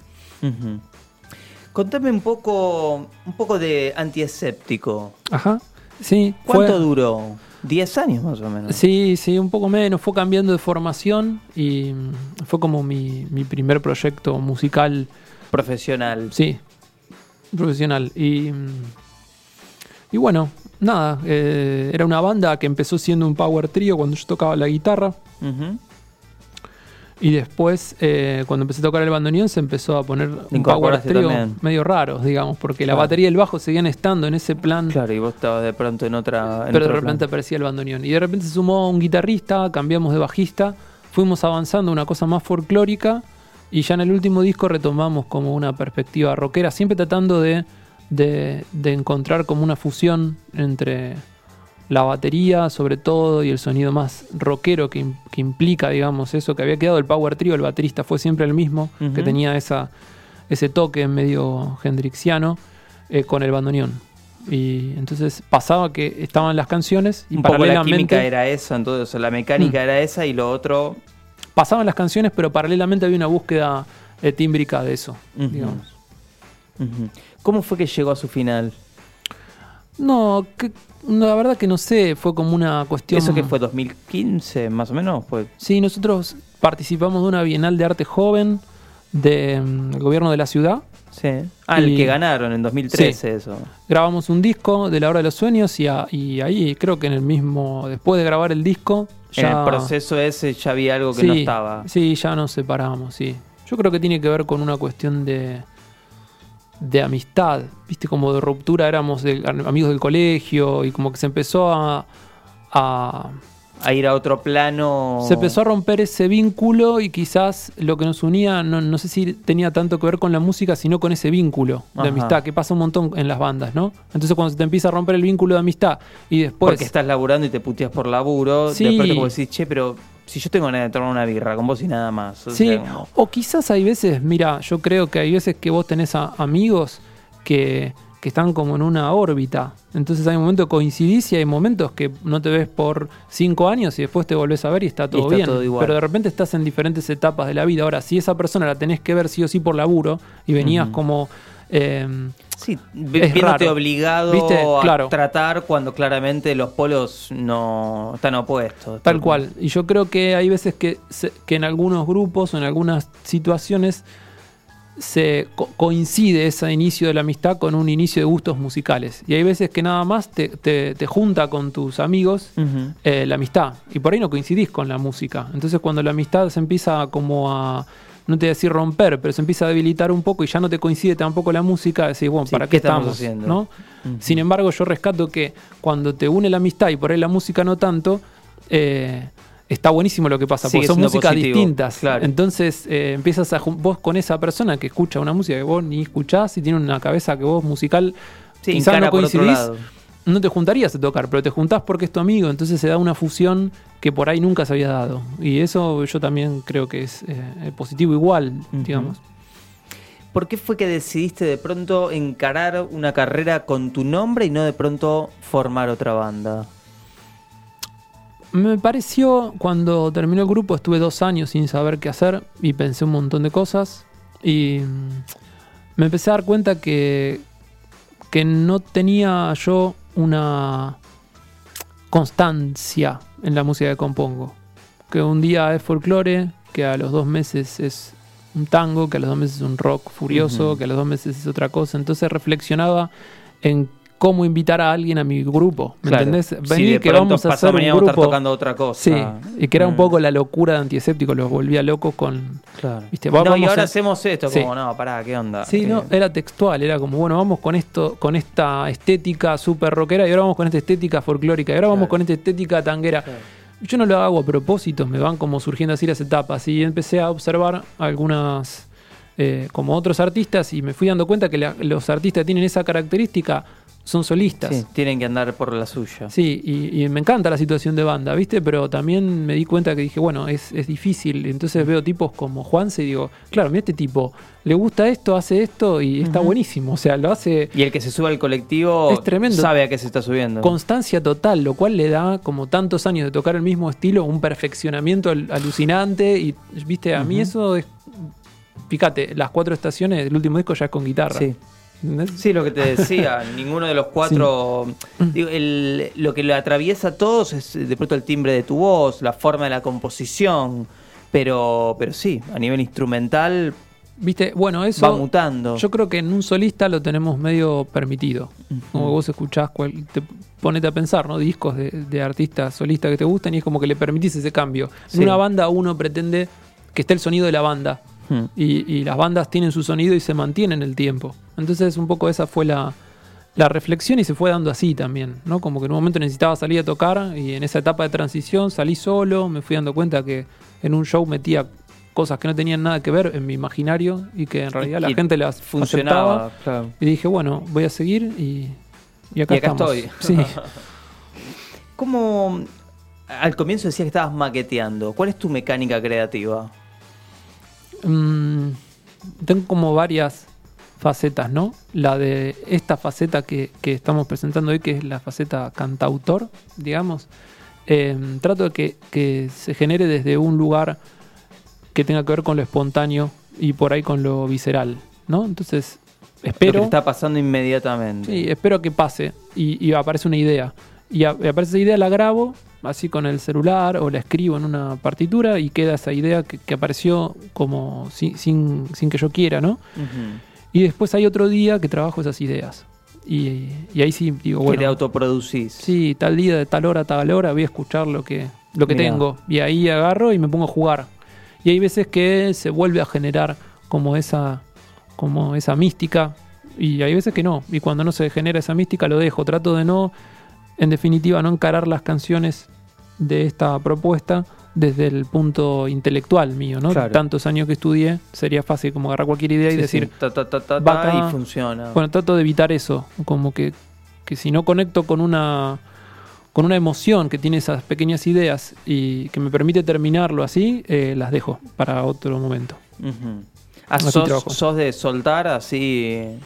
Contame un poco, un poco de antiescéptico. Ajá. Sí. fue- ¿Cuánto duró? ¿10 años más o menos? Sí, sí, un poco menos. Fue cambiando de formación y mm, fue como mi, mi primer proyecto musical, Profesional. sí, profesional. Y, mm, y bueno, nada, eh, era una banda que empezó siendo un power trio cuando yo tocaba la guitarra. Y después, eh, cuando empecé a tocar el bandoneón, se empezó a poner un power trio también. medio raros, digamos, porque la batería y el bajo seguían estando en ese plan, Claro, y vos estabas de pronto en otra... en pero de repente plan. aparecía el bandoneón. Y de repente se sumó un guitarrista, cambiamos de bajista, fuimos avanzando a una cosa más folclórica y ya en el último disco retomamos como una perspectiva rockera, siempre tratando de, de, de encontrar como una fusión entre la batería sobre todo y el sonido más rockero que, que implica, digamos, eso que había quedado el Power Trio, el baterista fue siempre el mismo, que tenía esa, ese toque medio hendrixiano eh, con el bandoneón. Y entonces pasaba que estaban las canciones y Un poco la paralelamente química era esa, entonces la mecánica Mm. era esa y lo otro... pasaban las canciones, pero paralelamente había una búsqueda eh, tímbrica de eso, digamos. ¿Cómo fue que llegó a su final? No, que- no, la verdad que no sé, fue como una cuestión. ¿Eso que fue 2015 más o menos? Fue... Sí, nosotros participamos de una Bienal de Arte Joven del gobierno de la ciudad. Sí. Ah, el que ganaron en 2013 eso. Grabamos un disco de la hora de los sueños y, a- y ahí creo que en el mismo, después de grabar el disco, En ya, el proceso ese ya había algo que no estaba. Sí, ya nos separamos, sí. Yo creo que tiene que ver con una cuestión de, de amistad, viste, como de ruptura, éramos de- amigos del colegio y como que se empezó a, a- A ir a otro plano. se empezó a romper ese vínculo y quizás lo que nos unía, no, no sé si tenía tanto que ver con la música, sino con ese vínculo de amistad, que pasa un montón en las bandas, ¿no? Entonces cuando se te empieza a romper el vínculo de amistad y después... Porque estás laburando y te puteas por laburo. Sí. Después te como decís, che, pero si yo tengo ganas de tomar una birra con vos y nada más. O Sí, sea, como- o quizás hay veces, mira, yo creo que hay veces que vos tenés a amigos que, que están como en una órbita. Entonces hay momentos que coincidís y hay momentos que no te ves por cinco años y después te volvés a ver y está todo está bien. todo igual. Pero de repente estás en diferentes etapas de la vida. Ahora, si esa persona la tenés que ver sí o sí por laburo y venías como... eh, Sí, viéndote raro. obligado ¿Viste? a Claro. tratar cuando claramente los polos no están opuestos. Tal cual. Y yo creo que hay veces que, se- que en algunos grupos o en algunas situaciones se co- coincide ese inicio de la amistad con un inicio de gustos musicales. Y hay veces que nada más te, te- te junta con tus amigos eh, la amistad. Y por ahí no coincidís con la música. Entonces cuando la amistad se empieza como a, no te voy a decir romper, pero se empieza a debilitar un poco y ya no te coincide tampoco la música, decís, bueno, Sí, ¿para ¿qué estamos haciendo? ¿no? Sin embargo, yo rescato que cuando te une la amistad y por ahí la música no tanto, eh, está buenísimo lo que pasa, Sigue porque son músicas positivo, distintas. claro. Entonces eh, empiezas a vos con esa persona que escucha una música que vos ni escuchás y tiene una cabeza que vos musical Sí, quizás no coincidís. No te juntarías a tocar, pero te juntás porque es tu amigo, entonces se da una fusión que por ahí nunca se había dado. Y eso yo también creo que es eh, positivo igual, digamos. ¿Por qué fue que decidiste de pronto encarar una carrera con tu nombre y no de pronto formar otra banda? Me pareció, cuando terminó el grupo, estuve dos años sin saber qué hacer y pensé un montón de cosas. Y mm, me empecé a dar cuenta que, que no tenía yo una constancia en la música que compongo. Que un día es folclore, que a los dos meses es un tango, que a los dos meses es un rock furioso, que a los dos meses es otra cosa. Entonces reflexionaba en cómo invitar a alguien a mi grupo. ¿Me Claro. entendés? Vení de que vamos a hacer un a estar grupo. tocando otra cosa. Sí, y que era un Mm. poco la locura de antiescéptico, los volvía locos con. Claro. ¿Viste? No, y ahora a- hacemos esto, Sí. como, no, pará, ¿qué onda? Sí, Eh, no, era textual, era como, bueno, vamos con esto, con esta estética súper rockera y ahora vamos con esta estética folclórica y ahora vamos con esta estética tanguera. Yo no lo hago a propósito, me van como surgiendo así las etapas y empecé a observar algunas, eh, como otros artistas y me fui dando cuenta que la- los artistas tienen esa característica son solistas. Sí, tienen que andar por la suya. Sí, y, y me encanta la situación de banda, ¿viste? Pero también me di cuenta que dije, bueno, es, es difícil. Entonces veo tipos como Juanse y digo, claro, mira este tipo, le gusta esto, hace esto y está buenísimo. O sea, lo hace Y el que se sube al colectivo Es tremendo. sabe a qué se está subiendo. constancia total, lo cual le da, como tantos años de tocar el mismo estilo, un perfeccionamiento al- alucinante. Y, ¿viste? A mí Ujú. eso es. Fíjate, las cuatro estaciones del último disco ya es con guitarra. Sí. ¿Entendés? Sí, lo que te decía, ninguno de los cuatro. digo, el- lo que lo atraviesa a todos es de pronto el timbre de tu voz, la forma de la composición. Pero, pero sí, a nivel instrumental ¿Viste? Bueno, eso. va mutando. Yo creo que en un solista lo tenemos medio permitido. Como vos escuchás, cual- te ponete a pensar, ¿no? Discos de, de artistas solistas que te gustan y es como que le permitís ese cambio. Sí. En una banda uno pretende que esté el sonido de la banda. Hmm. Y, y las bandas tienen su sonido y se mantienen el tiempo. Entonces, un poco esa fue la, la reflexión y se fue dando así también, ¿no? Como que en un momento necesitaba salir a tocar y en esa etapa de transición salí solo, me fui dando cuenta que en un show metía cosas que no tenían nada que ver en mi imaginario y que en realidad la Y gente las funcionaba. claro. Y dije, bueno, voy a seguir y, y acá, Y acá estamos. estoy. Sí. ¿Cómo al comienzo decías que estabas maqueteando? ¿Cuál es tu mecánica creativa? Mm, tengo como varias facetas, ¿no? La de esta faceta que, que estamos presentando hoy, que es la faceta cantautor, digamos. Eh, trato de que, que se genere desde un lugar que tenga que ver con lo espontáneo y por ahí con lo visceral, ¿no? Entonces, Lo que espero... te está pasando inmediatamente. Sí, espero que pase y, y aparece una idea. Y, a- y aparece esa idea, la grabo así con el celular o la escribo en una partitura y queda esa idea que, que apareció como sin, sin, sin que yo quiera, ¿no? Y después hay otro día que trabajo esas ideas. Y, y ahí sí digo, que te bueno, autoproducís. sí, tal día, de tal hora, tal hora, voy a escuchar lo que, lo que Mirá. tengo. Y ahí agarro y me pongo a jugar. Y hay veces que se vuelve a generar como esa, como esa mística. Y hay veces que no. Y cuando no se genera esa mística lo dejo. Trato de no, en definitiva, no encarar las canciones de esta propuesta desde el punto intelectual mío, ¿no? Claro. Tantos años que estudié, sería fácil como agarrar cualquier idea y decir, sí. Ta, ta, ta, y funciona. bueno, trato de evitar eso, como que, que si no conecto con una con una emoción que tiene esas pequeñas ideas y que me permite terminarlo así, eh, las dejo para otro momento. Ah, sos, trabajo. sos de soltar así.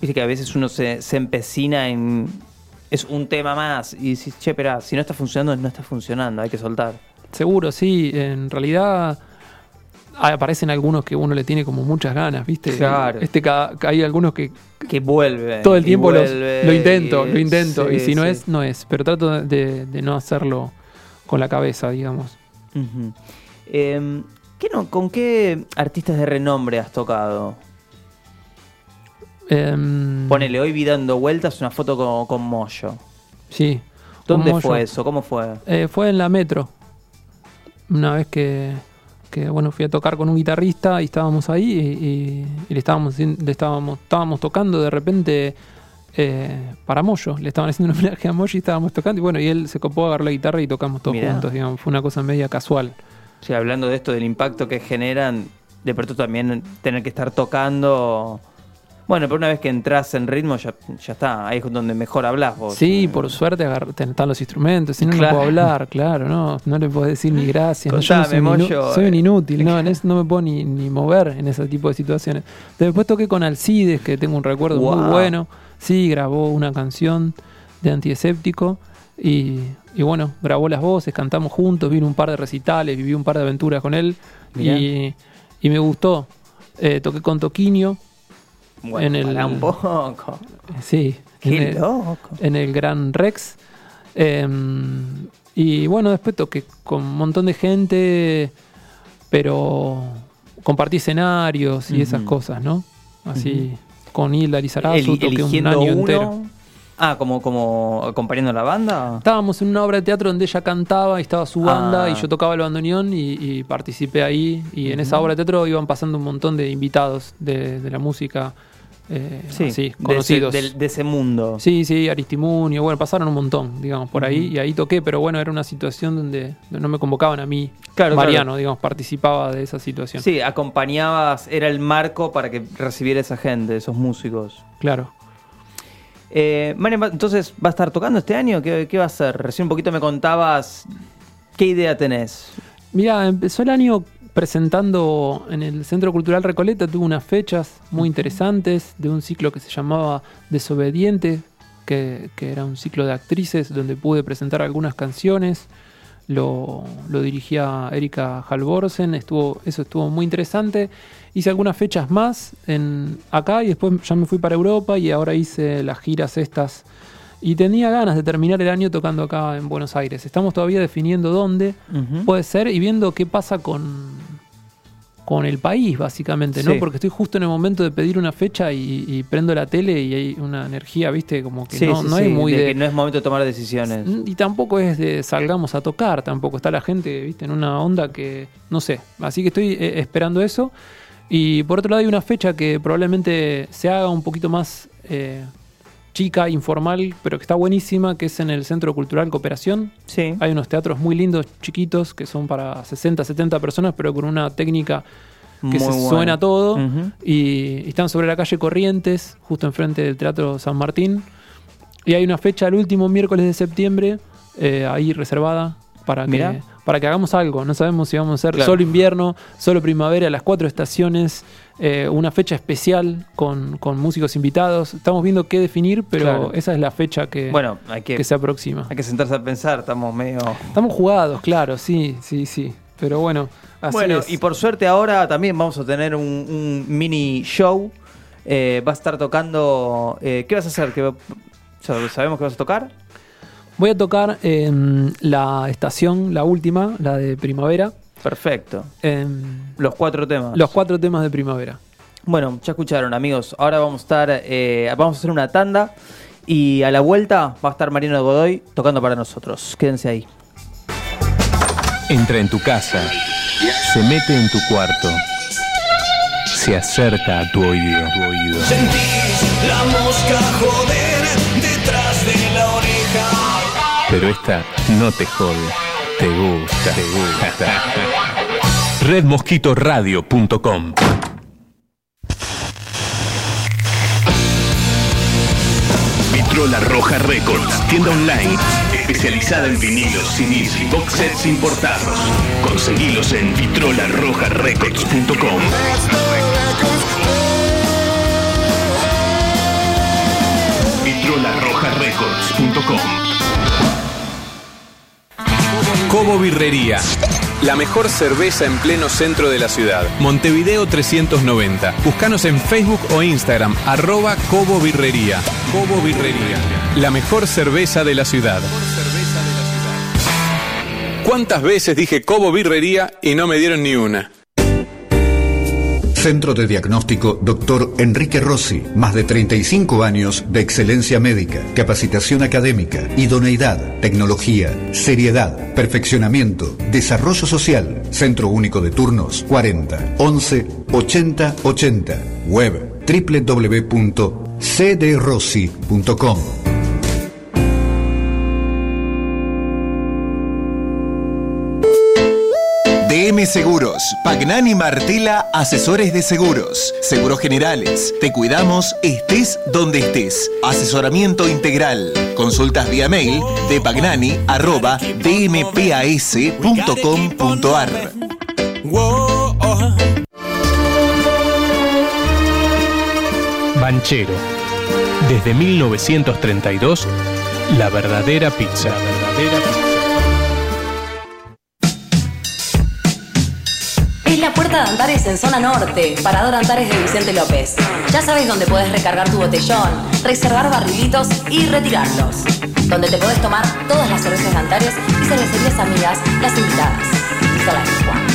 Viste que a veces uno se, se empecina en. Es un tema más. Y dices, che, espera, si no está funcionando, no está funcionando, hay que soltar. Seguro, sí, en realidad aparecen algunos que uno le tiene como muchas ganas, ¿viste? Claro. Este hay algunos que Que vuelve. todo el tiempo los- lo intento, y- lo intento, y si no sí. es, no es, pero trato de, de no hacerlo con la cabeza, digamos. Em, ¿qué no, ¿Con qué artistas de renombre has tocado? Em, Ponele, hoy vi dando vueltas una foto con, con Moyo. Sí. ¿Dónde fue eso? ¿Cómo fue? Eh, fue en la metro. Una vez que, que, bueno, fui a tocar con un guitarrista y estábamos ahí y, y- y le estábamos, le estábamos, estábamos tocando de repente eh, para Moyo. Le estaban haciendo un homenaje a Moyo y estábamos tocando. Y bueno, y él se copó, agarró la guitarra y tocamos todos Mirá. juntos, digamos. Fue una cosa media casual. Sea, hablando de esto, del impacto que generan, de pronto también tener que estar tocando. Bueno, pero una vez que entras en ritmo, ya, ya está. Ahí es donde mejor hablas vos. Sí, Eh, por suerte están los instrumentos, si no, Claro. no puedo hablar, claro, no, no le puedo decir ni gracias. no, yo no Contame, soy, Moyo. soy un inútil, no, en eso no me puedo ni, ni mover en ese tipo de situaciones. Después toqué con Alcides, que tengo un recuerdo muy bueno. Sí, grabó una canción de antiescéptico y, y bueno, grabó las voces, cantamos juntos, vino un par de recitales, viví un par de aventuras con él y me gustó. Eh, toqué con Toquinho, Bueno, en el- un poco. sí. en el- en el Gran Rex. Eh, y bueno, después toqué con un montón de gente, pero compartí escenarios y esas cosas, ¿no? Así, con Hilda Lizarazu toqué un año uno. entero. Ah, como, como acompañando la banda. Estábamos en una obra de teatro donde ella cantaba y estaba su banda Ah. y yo tocaba el bandoneón y, y participé ahí. Y en esa obra de teatro iban pasando un montón de invitados de, de la música, eh, Sí, así, de ese- conocidos. de ese mundo. Sí, sí, Aristimunio, bueno, pasaron un montón, digamos, por ahí, y ahí toqué, pero bueno, era una situación donde no me convocaban a mí, Claro, Mariano, claro. digamos, participaba de esa situación. Sí, acompañabas, era el marco para que recibiera esa gente, esos músicos. Claro. Eh, Marian, entonces, ¿va a estar tocando este año? ¿Qué, qué va a hacer? Recién un poquito me contabas qué idea tenés. Mira, empezó el año presentando en el Centro Cultural Recoleta, tuvo unas fechas muy interesantes de un ciclo que se llamaba Desobediente, que, que era un ciclo de actrices donde pude presentar algunas canciones. Lo, lo dirigía Erika Halvorsen, estuvo, eso estuvo muy interesante. Hice algunas fechas más en, acá y después ya me fui para Europa y ahora hice las giras estas. Y tenía ganas de terminar el año tocando acá en Buenos Aires. Estamos todavía definiendo dónde, puede ser y viendo qué pasa con, con el país, básicamente, ¿no? Sí. Porque estoy justo en el momento de pedir una fecha y, y prendo la tele y hay una energía, ¿viste? Como que Sí, no, sí, no es muy de de. que no es momento de tomar decisiones. Y tampoco es de salgamos a tocar, tampoco está la gente, ¿viste? En una onda que. No sé. Así que estoy eh, esperando eso. Y por otro lado, hay una fecha que probablemente se haga un poquito más. eh, chica, informal, pero que está buenísima, que es en el Centro Cultural Cooperación, Sí. hay unos teatros muy lindos, chiquitos, que son para 60, 70 personas, pero con una técnica que Muy se bueno. suena todo. Y, y están sobre la calle Corrientes, justo enfrente del Teatro San Martín. Y hay una fecha el último miércoles de septiembre, eh, ahí reservada, para Mirá. que, para que hagamos algo. No sabemos si vamos a hacer Claro. solo invierno, solo primavera, las cuatro estaciones, eh, una fecha especial con, con músicos invitados. Estamos viendo qué definir, pero Claro. esa es la fecha que, Bueno, hay que, que se aproxima. hay que sentarse a pensar, estamos medio... Estamos jugados, claro, sí, sí, sí. Pero bueno, así bueno, es. y por suerte ahora también vamos a tener un, un mini show. Eh, va a estar tocando... eh, ¿Qué vas a hacer? ¿Qué ¿Sabemos que vas a tocar? Voy a tocar en la estación, la última, la de primavera. Perfecto. en Los cuatro temas. los cuatro temas de primavera. Bueno, ya escucharon amigos. Ahora vamos a estar, eh, vamos a hacer una tanda y a la vuelta va a estar Mariano de Godoy tocando para nosotros. Quédense ahí. Entra en tu casa, se mete en tu cuarto, se acerca a tu oído. Tu oído. Sentís la mosca joder detrás de la oreja. Pero esta no te jode, te gusta, te gusta. Redmosquitoradio.com Vitrola Roja Records, tienda online especializada en vinilos, CDs y box sets importados. Conseguilos en vitrolarrojarecords.com. vitrolarrojarecords.com. Cobo Birrería. La mejor cerveza en pleno centro de la ciudad. Montevideo 390. Búscanos en Facebook o Instagram, arroba Cobo Birrería. Cobo Birrería. La mejor cerveza de la ciudad. ¿Cuántas veces dije Cobo Birrería y no me dieron ni una? Centro de Diagnóstico Dr. Enrique Rossi. Más de 35 años de excelencia médica, capacitación académica, idoneidad, tecnología, seriedad, perfeccionamiento, desarrollo social. Centro Único de Turnos 40 11 80 80. Web www.cdrossi.com. Seguros, Pagnani Martela Asesores de Seguros, Seguros Generales. Te cuidamos estés donde estés. Asesoramiento integral. Consultas vía mail de pagnani arroba dmpas.com.ar. Banchero. Desde 1932, la verdadera pizza. La verdadera pizza. De Antares en zona norte, Parador Antares de Vicente López. Ya sabes dónde puedes recargar tu botellón, reservar barrilitos y retirarlos. Donde te podés tomar todas las cervezas de Antares y cervecerías amigas, las invitadas. Juan.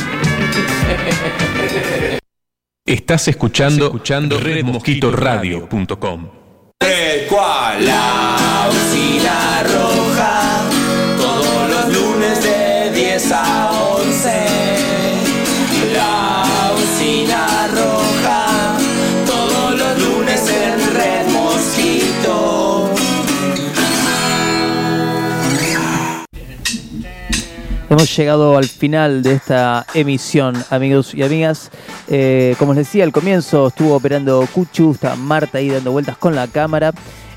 Estás escuchando, escuchando redmosquitoradio.com. Cual, la Hemos llegado al final de esta emisión, amigos y amigas. Eh, como les decía al comienzo, estuvo operando Cuchu, está Marta ahí dando vueltas con la cámara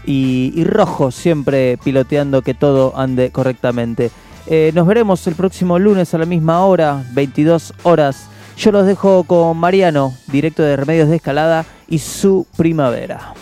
y, Rojo siempre piloteando que todo ande correctamente. Eh, nos veremos el próximo lunes a la misma hora, 22 horas. Yo los dejo con Mariano, directo de Remedios de Escalada y su primavera.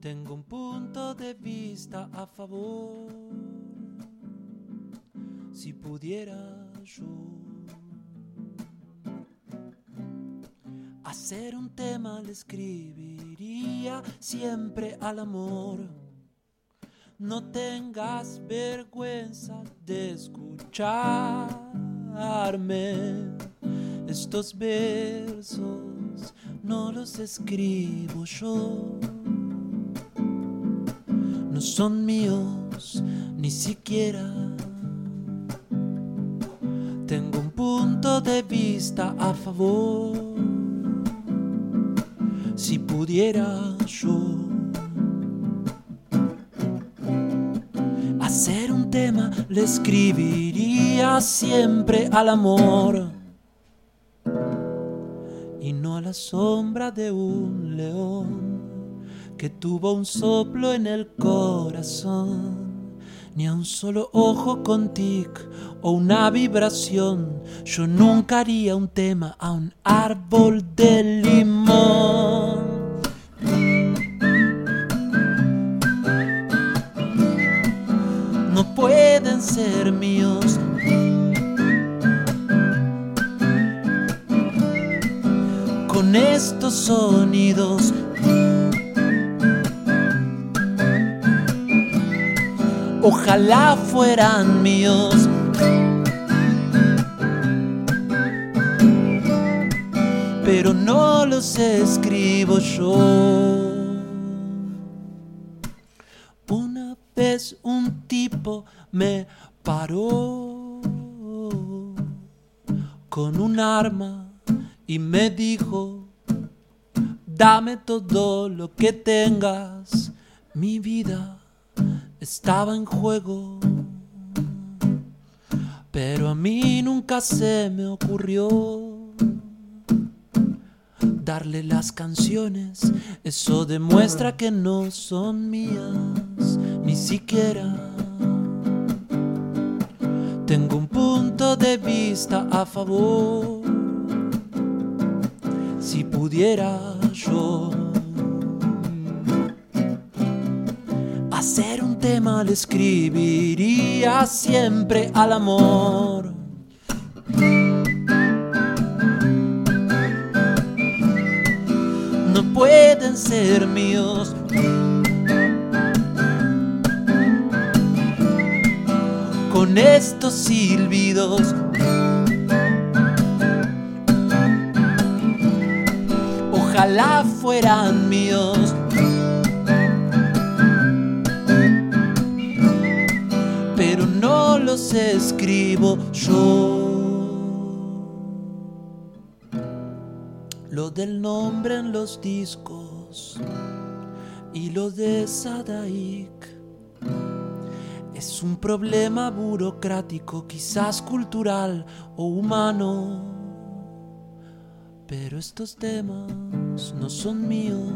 Tengo un punto de vista a favor. Si pudiera yo hacer un tema, le escribiría siempre al amor. No tengas vergüenza de escucharme estos versos no los escribo yo. No son míos ni siquiera. Tengo un punto de vista a favor. Si pudiera yo hacer un tema, le escribiría siempre al amor sombra de un león que tuvo un soplo en el corazón, ni a un solo ojo con tic o una vibración. Yo nunca haría un tema a un árbol de limón. No pueden ser míos con estos sonidos. Ojalá fueran míos. Pero no los escribo yo. Una vez un tipo me paró con un arma y me dijo, dame todo lo que tengas, mi vida estaba en juego. Pero a mí nunca se me ocurrió darle las canciones, eso demuestra que no son mías, ni siquiera. Tengo un punto de vista a favor si pudiera yo hacer un tema, le escribiría siempre al amor. No pueden ser míos. Con estos silbidos ojalá fueran míos. Pero no los escribo yo. Lo del nombre en los discos y lo de Sadaik. Es un problema burocrático, quizás cultural o humano. Pero estos temas no son míos,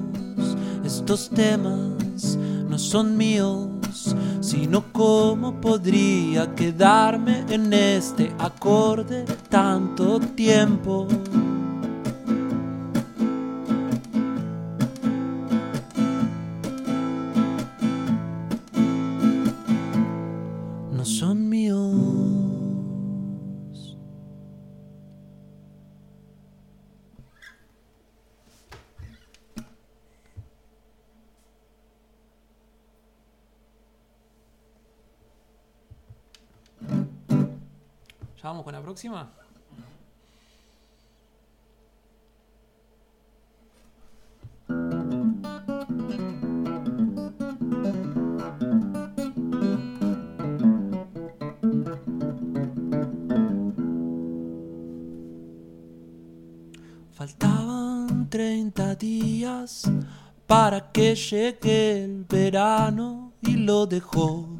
estos temas no son míos, sino cómo podría quedarme en este acorde tanto tiempo. ¿Ya vamos con la próxima? Faltaban 30 días para que llegue el verano y lo dejó.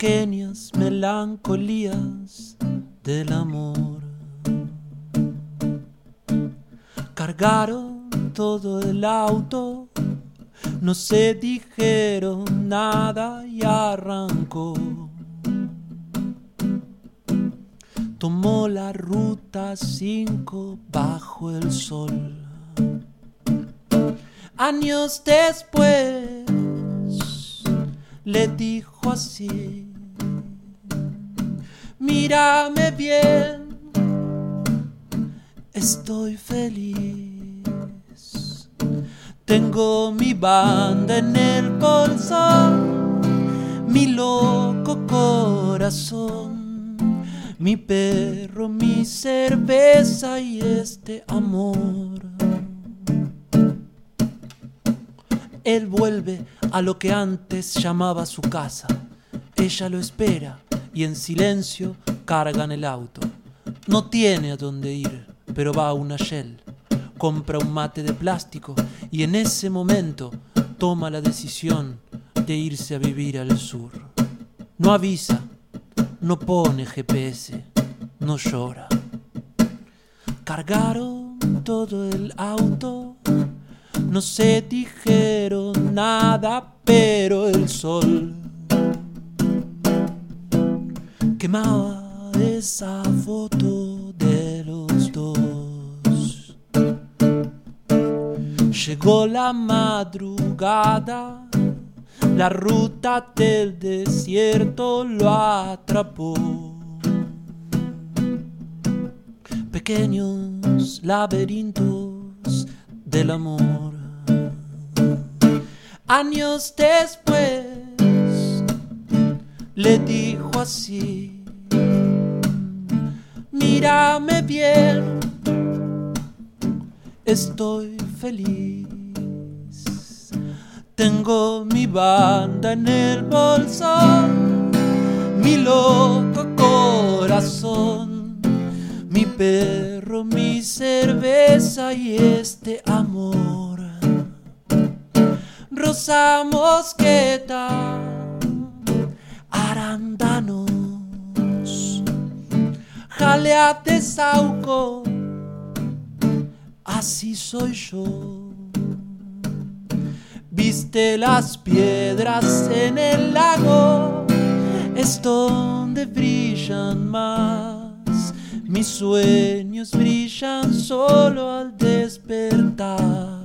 Pequeñas melancolías del amor. Cargaron todo el auto, no se dijeron nada y arrancó. tomó la ruta 5 bajo el sol. Años después le dijo así, mírame bien, estoy feliz. Tengo mi banda en el bolso, mi loco corazón mi perro, mi cerveza y este amor. Él vuelve a lo que antes llamaba su casa. Ella lo espera y en silencio cargan el auto. No tiene a dónde ir, pero va a una Shell. Compra un mate de plástico y en ese momento toma la decisión de irse a vivir al sur. No avisa, no pone GPS, no llora. Cargaron todo el auto, no se dijeron nada, pero el sol quemaba esa foto de los dos. Llegó la madrugada la ruta del desierto lo atrapó. Pequeños laberintos del amor. Años después le dijo así, mírame bien, estoy feliz. Tengo mi banda en el bolso, mi loco corazón, mi perro, mi cerveza y este amor. Rosa mosqueta, arándanos, jalea sauco, así soy yo. Viste las piedras en el lago, es donde brillan más. Mis sueños brillan solo al despertar.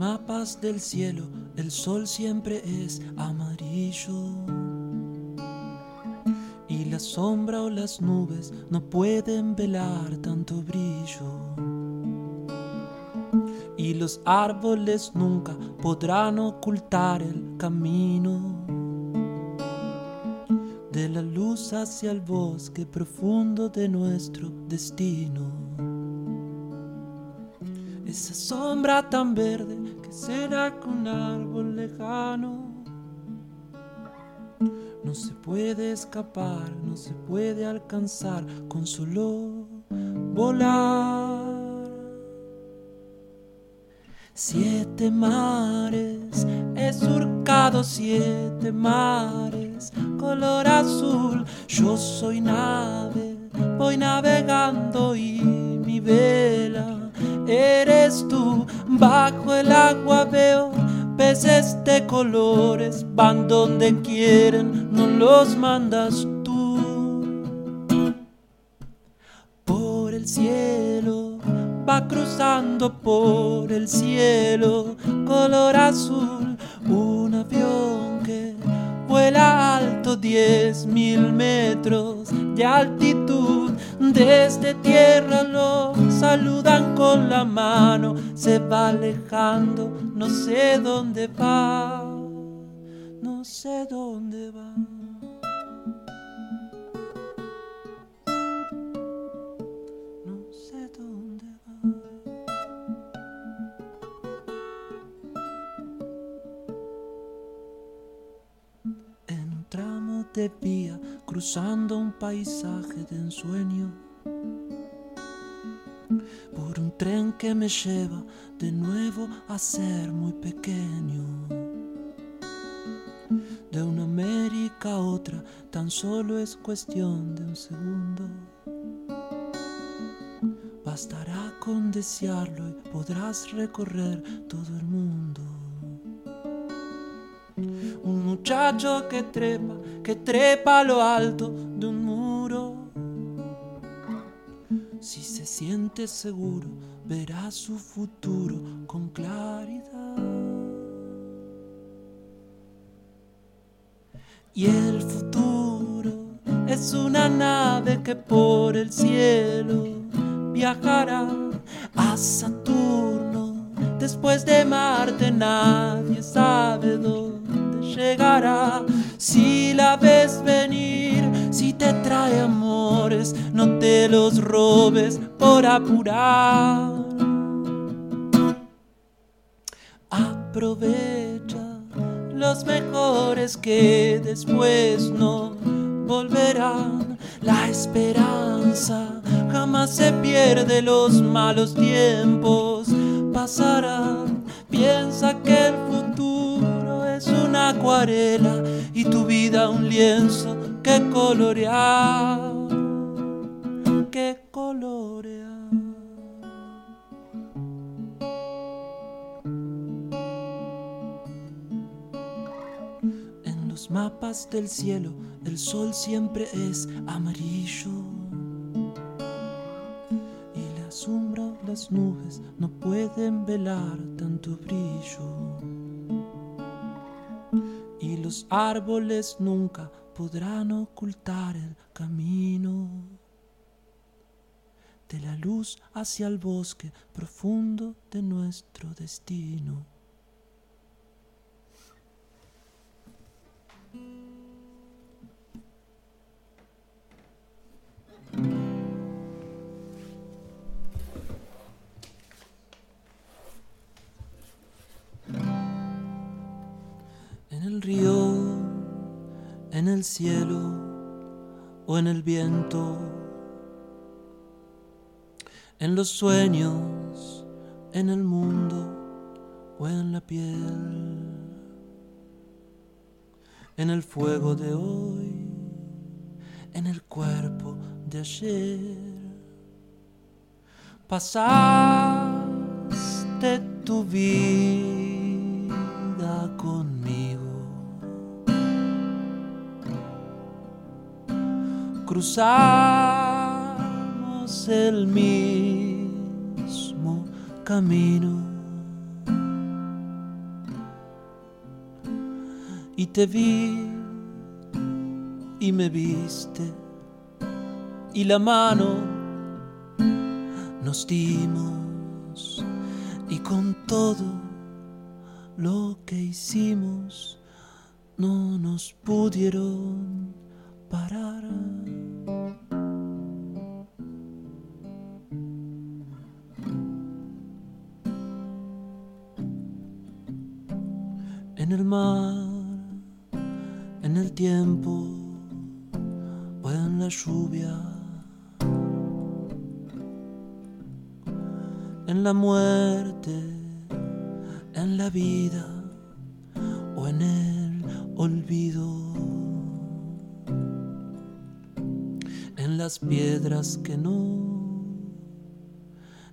Mapas del cielo el sol siempre es amarillo. Y la sombra o las nubes no pueden velar tanto brillo. Y los árboles nunca podrán ocultar el camino de la luz hacia el bosque profundo de nuestro destino. Esa sombra tan verde será con un árbol lejano. No se puede escapar, no se puede alcanzar con solo volar. Siete mares, he surcado siete mares, color azul. Yo soy nave, voy navegando y mi vela eres tú. Bajo el agua veo peces de colores, van donde quieren, no los mandas tú. Por el cielo va cruzando por el cielo, color azul, un avión que vuela alto diez mil metros de altitud. Desde tierra lo saludan con la mano, se va alejando, no sé dónde va, no sé dónde va. De vía cruzando un paisaje de ensueño por un tren que me lleva de nuevo a ser muy pequeño. De una América a otra tan solo es cuestión de un segundo. Bastará con desearlo y podrás recorrer todo el mundo. Un muchacho que trepa, que trepa lo alto de un muro. Si se siente seguro, verá su futuro con claridad. Y el futuro es una nave que por el cielo viajará a Saturno. Después de Marte nadie sabe dónde llegará. Si la ves venir, si te trae amores, no te los robes por apurar. Aprovecha los mejores que después no volverán. La esperanza jamás se pierde, los malos tiempos pasarán. Piensa que el acuarela y tu vida un lienzo que colorear, que colorear. En los mapas del cielo el sol siempre es amarillo y la sombra las nubes no pueden velar tanto brillo los árboles nunca podrán ocultar el camino de la luz hacia el bosque profundo de nuestro destino. En el río, en el cielo o en el viento, en los sueños, en el mundo o en la piel, en el fuego de hoy, en el cuerpo de ayer. Pasaste tu vida conmigo. Cruzamos el mismo camino. Y te vi y me viste y la mano nos dimos y con todo lo que hicimos no nos pudieron parar. En el mar, en el tiempo o en la lluvia. en la muerte, en la vida o en el olvido, las piedras que no,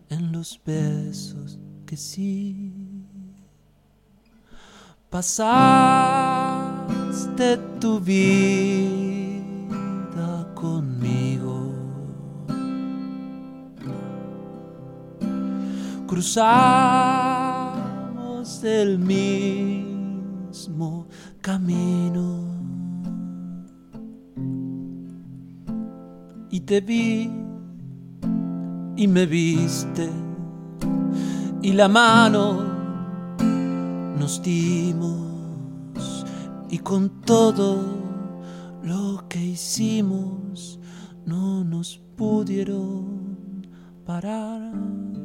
en los besos que sí. Pasaste tu vida conmigo. Cruzamos el mismo camino. Te vi y me viste y la mano nos dimos y con todo lo que hicimos no nos pudieron parar.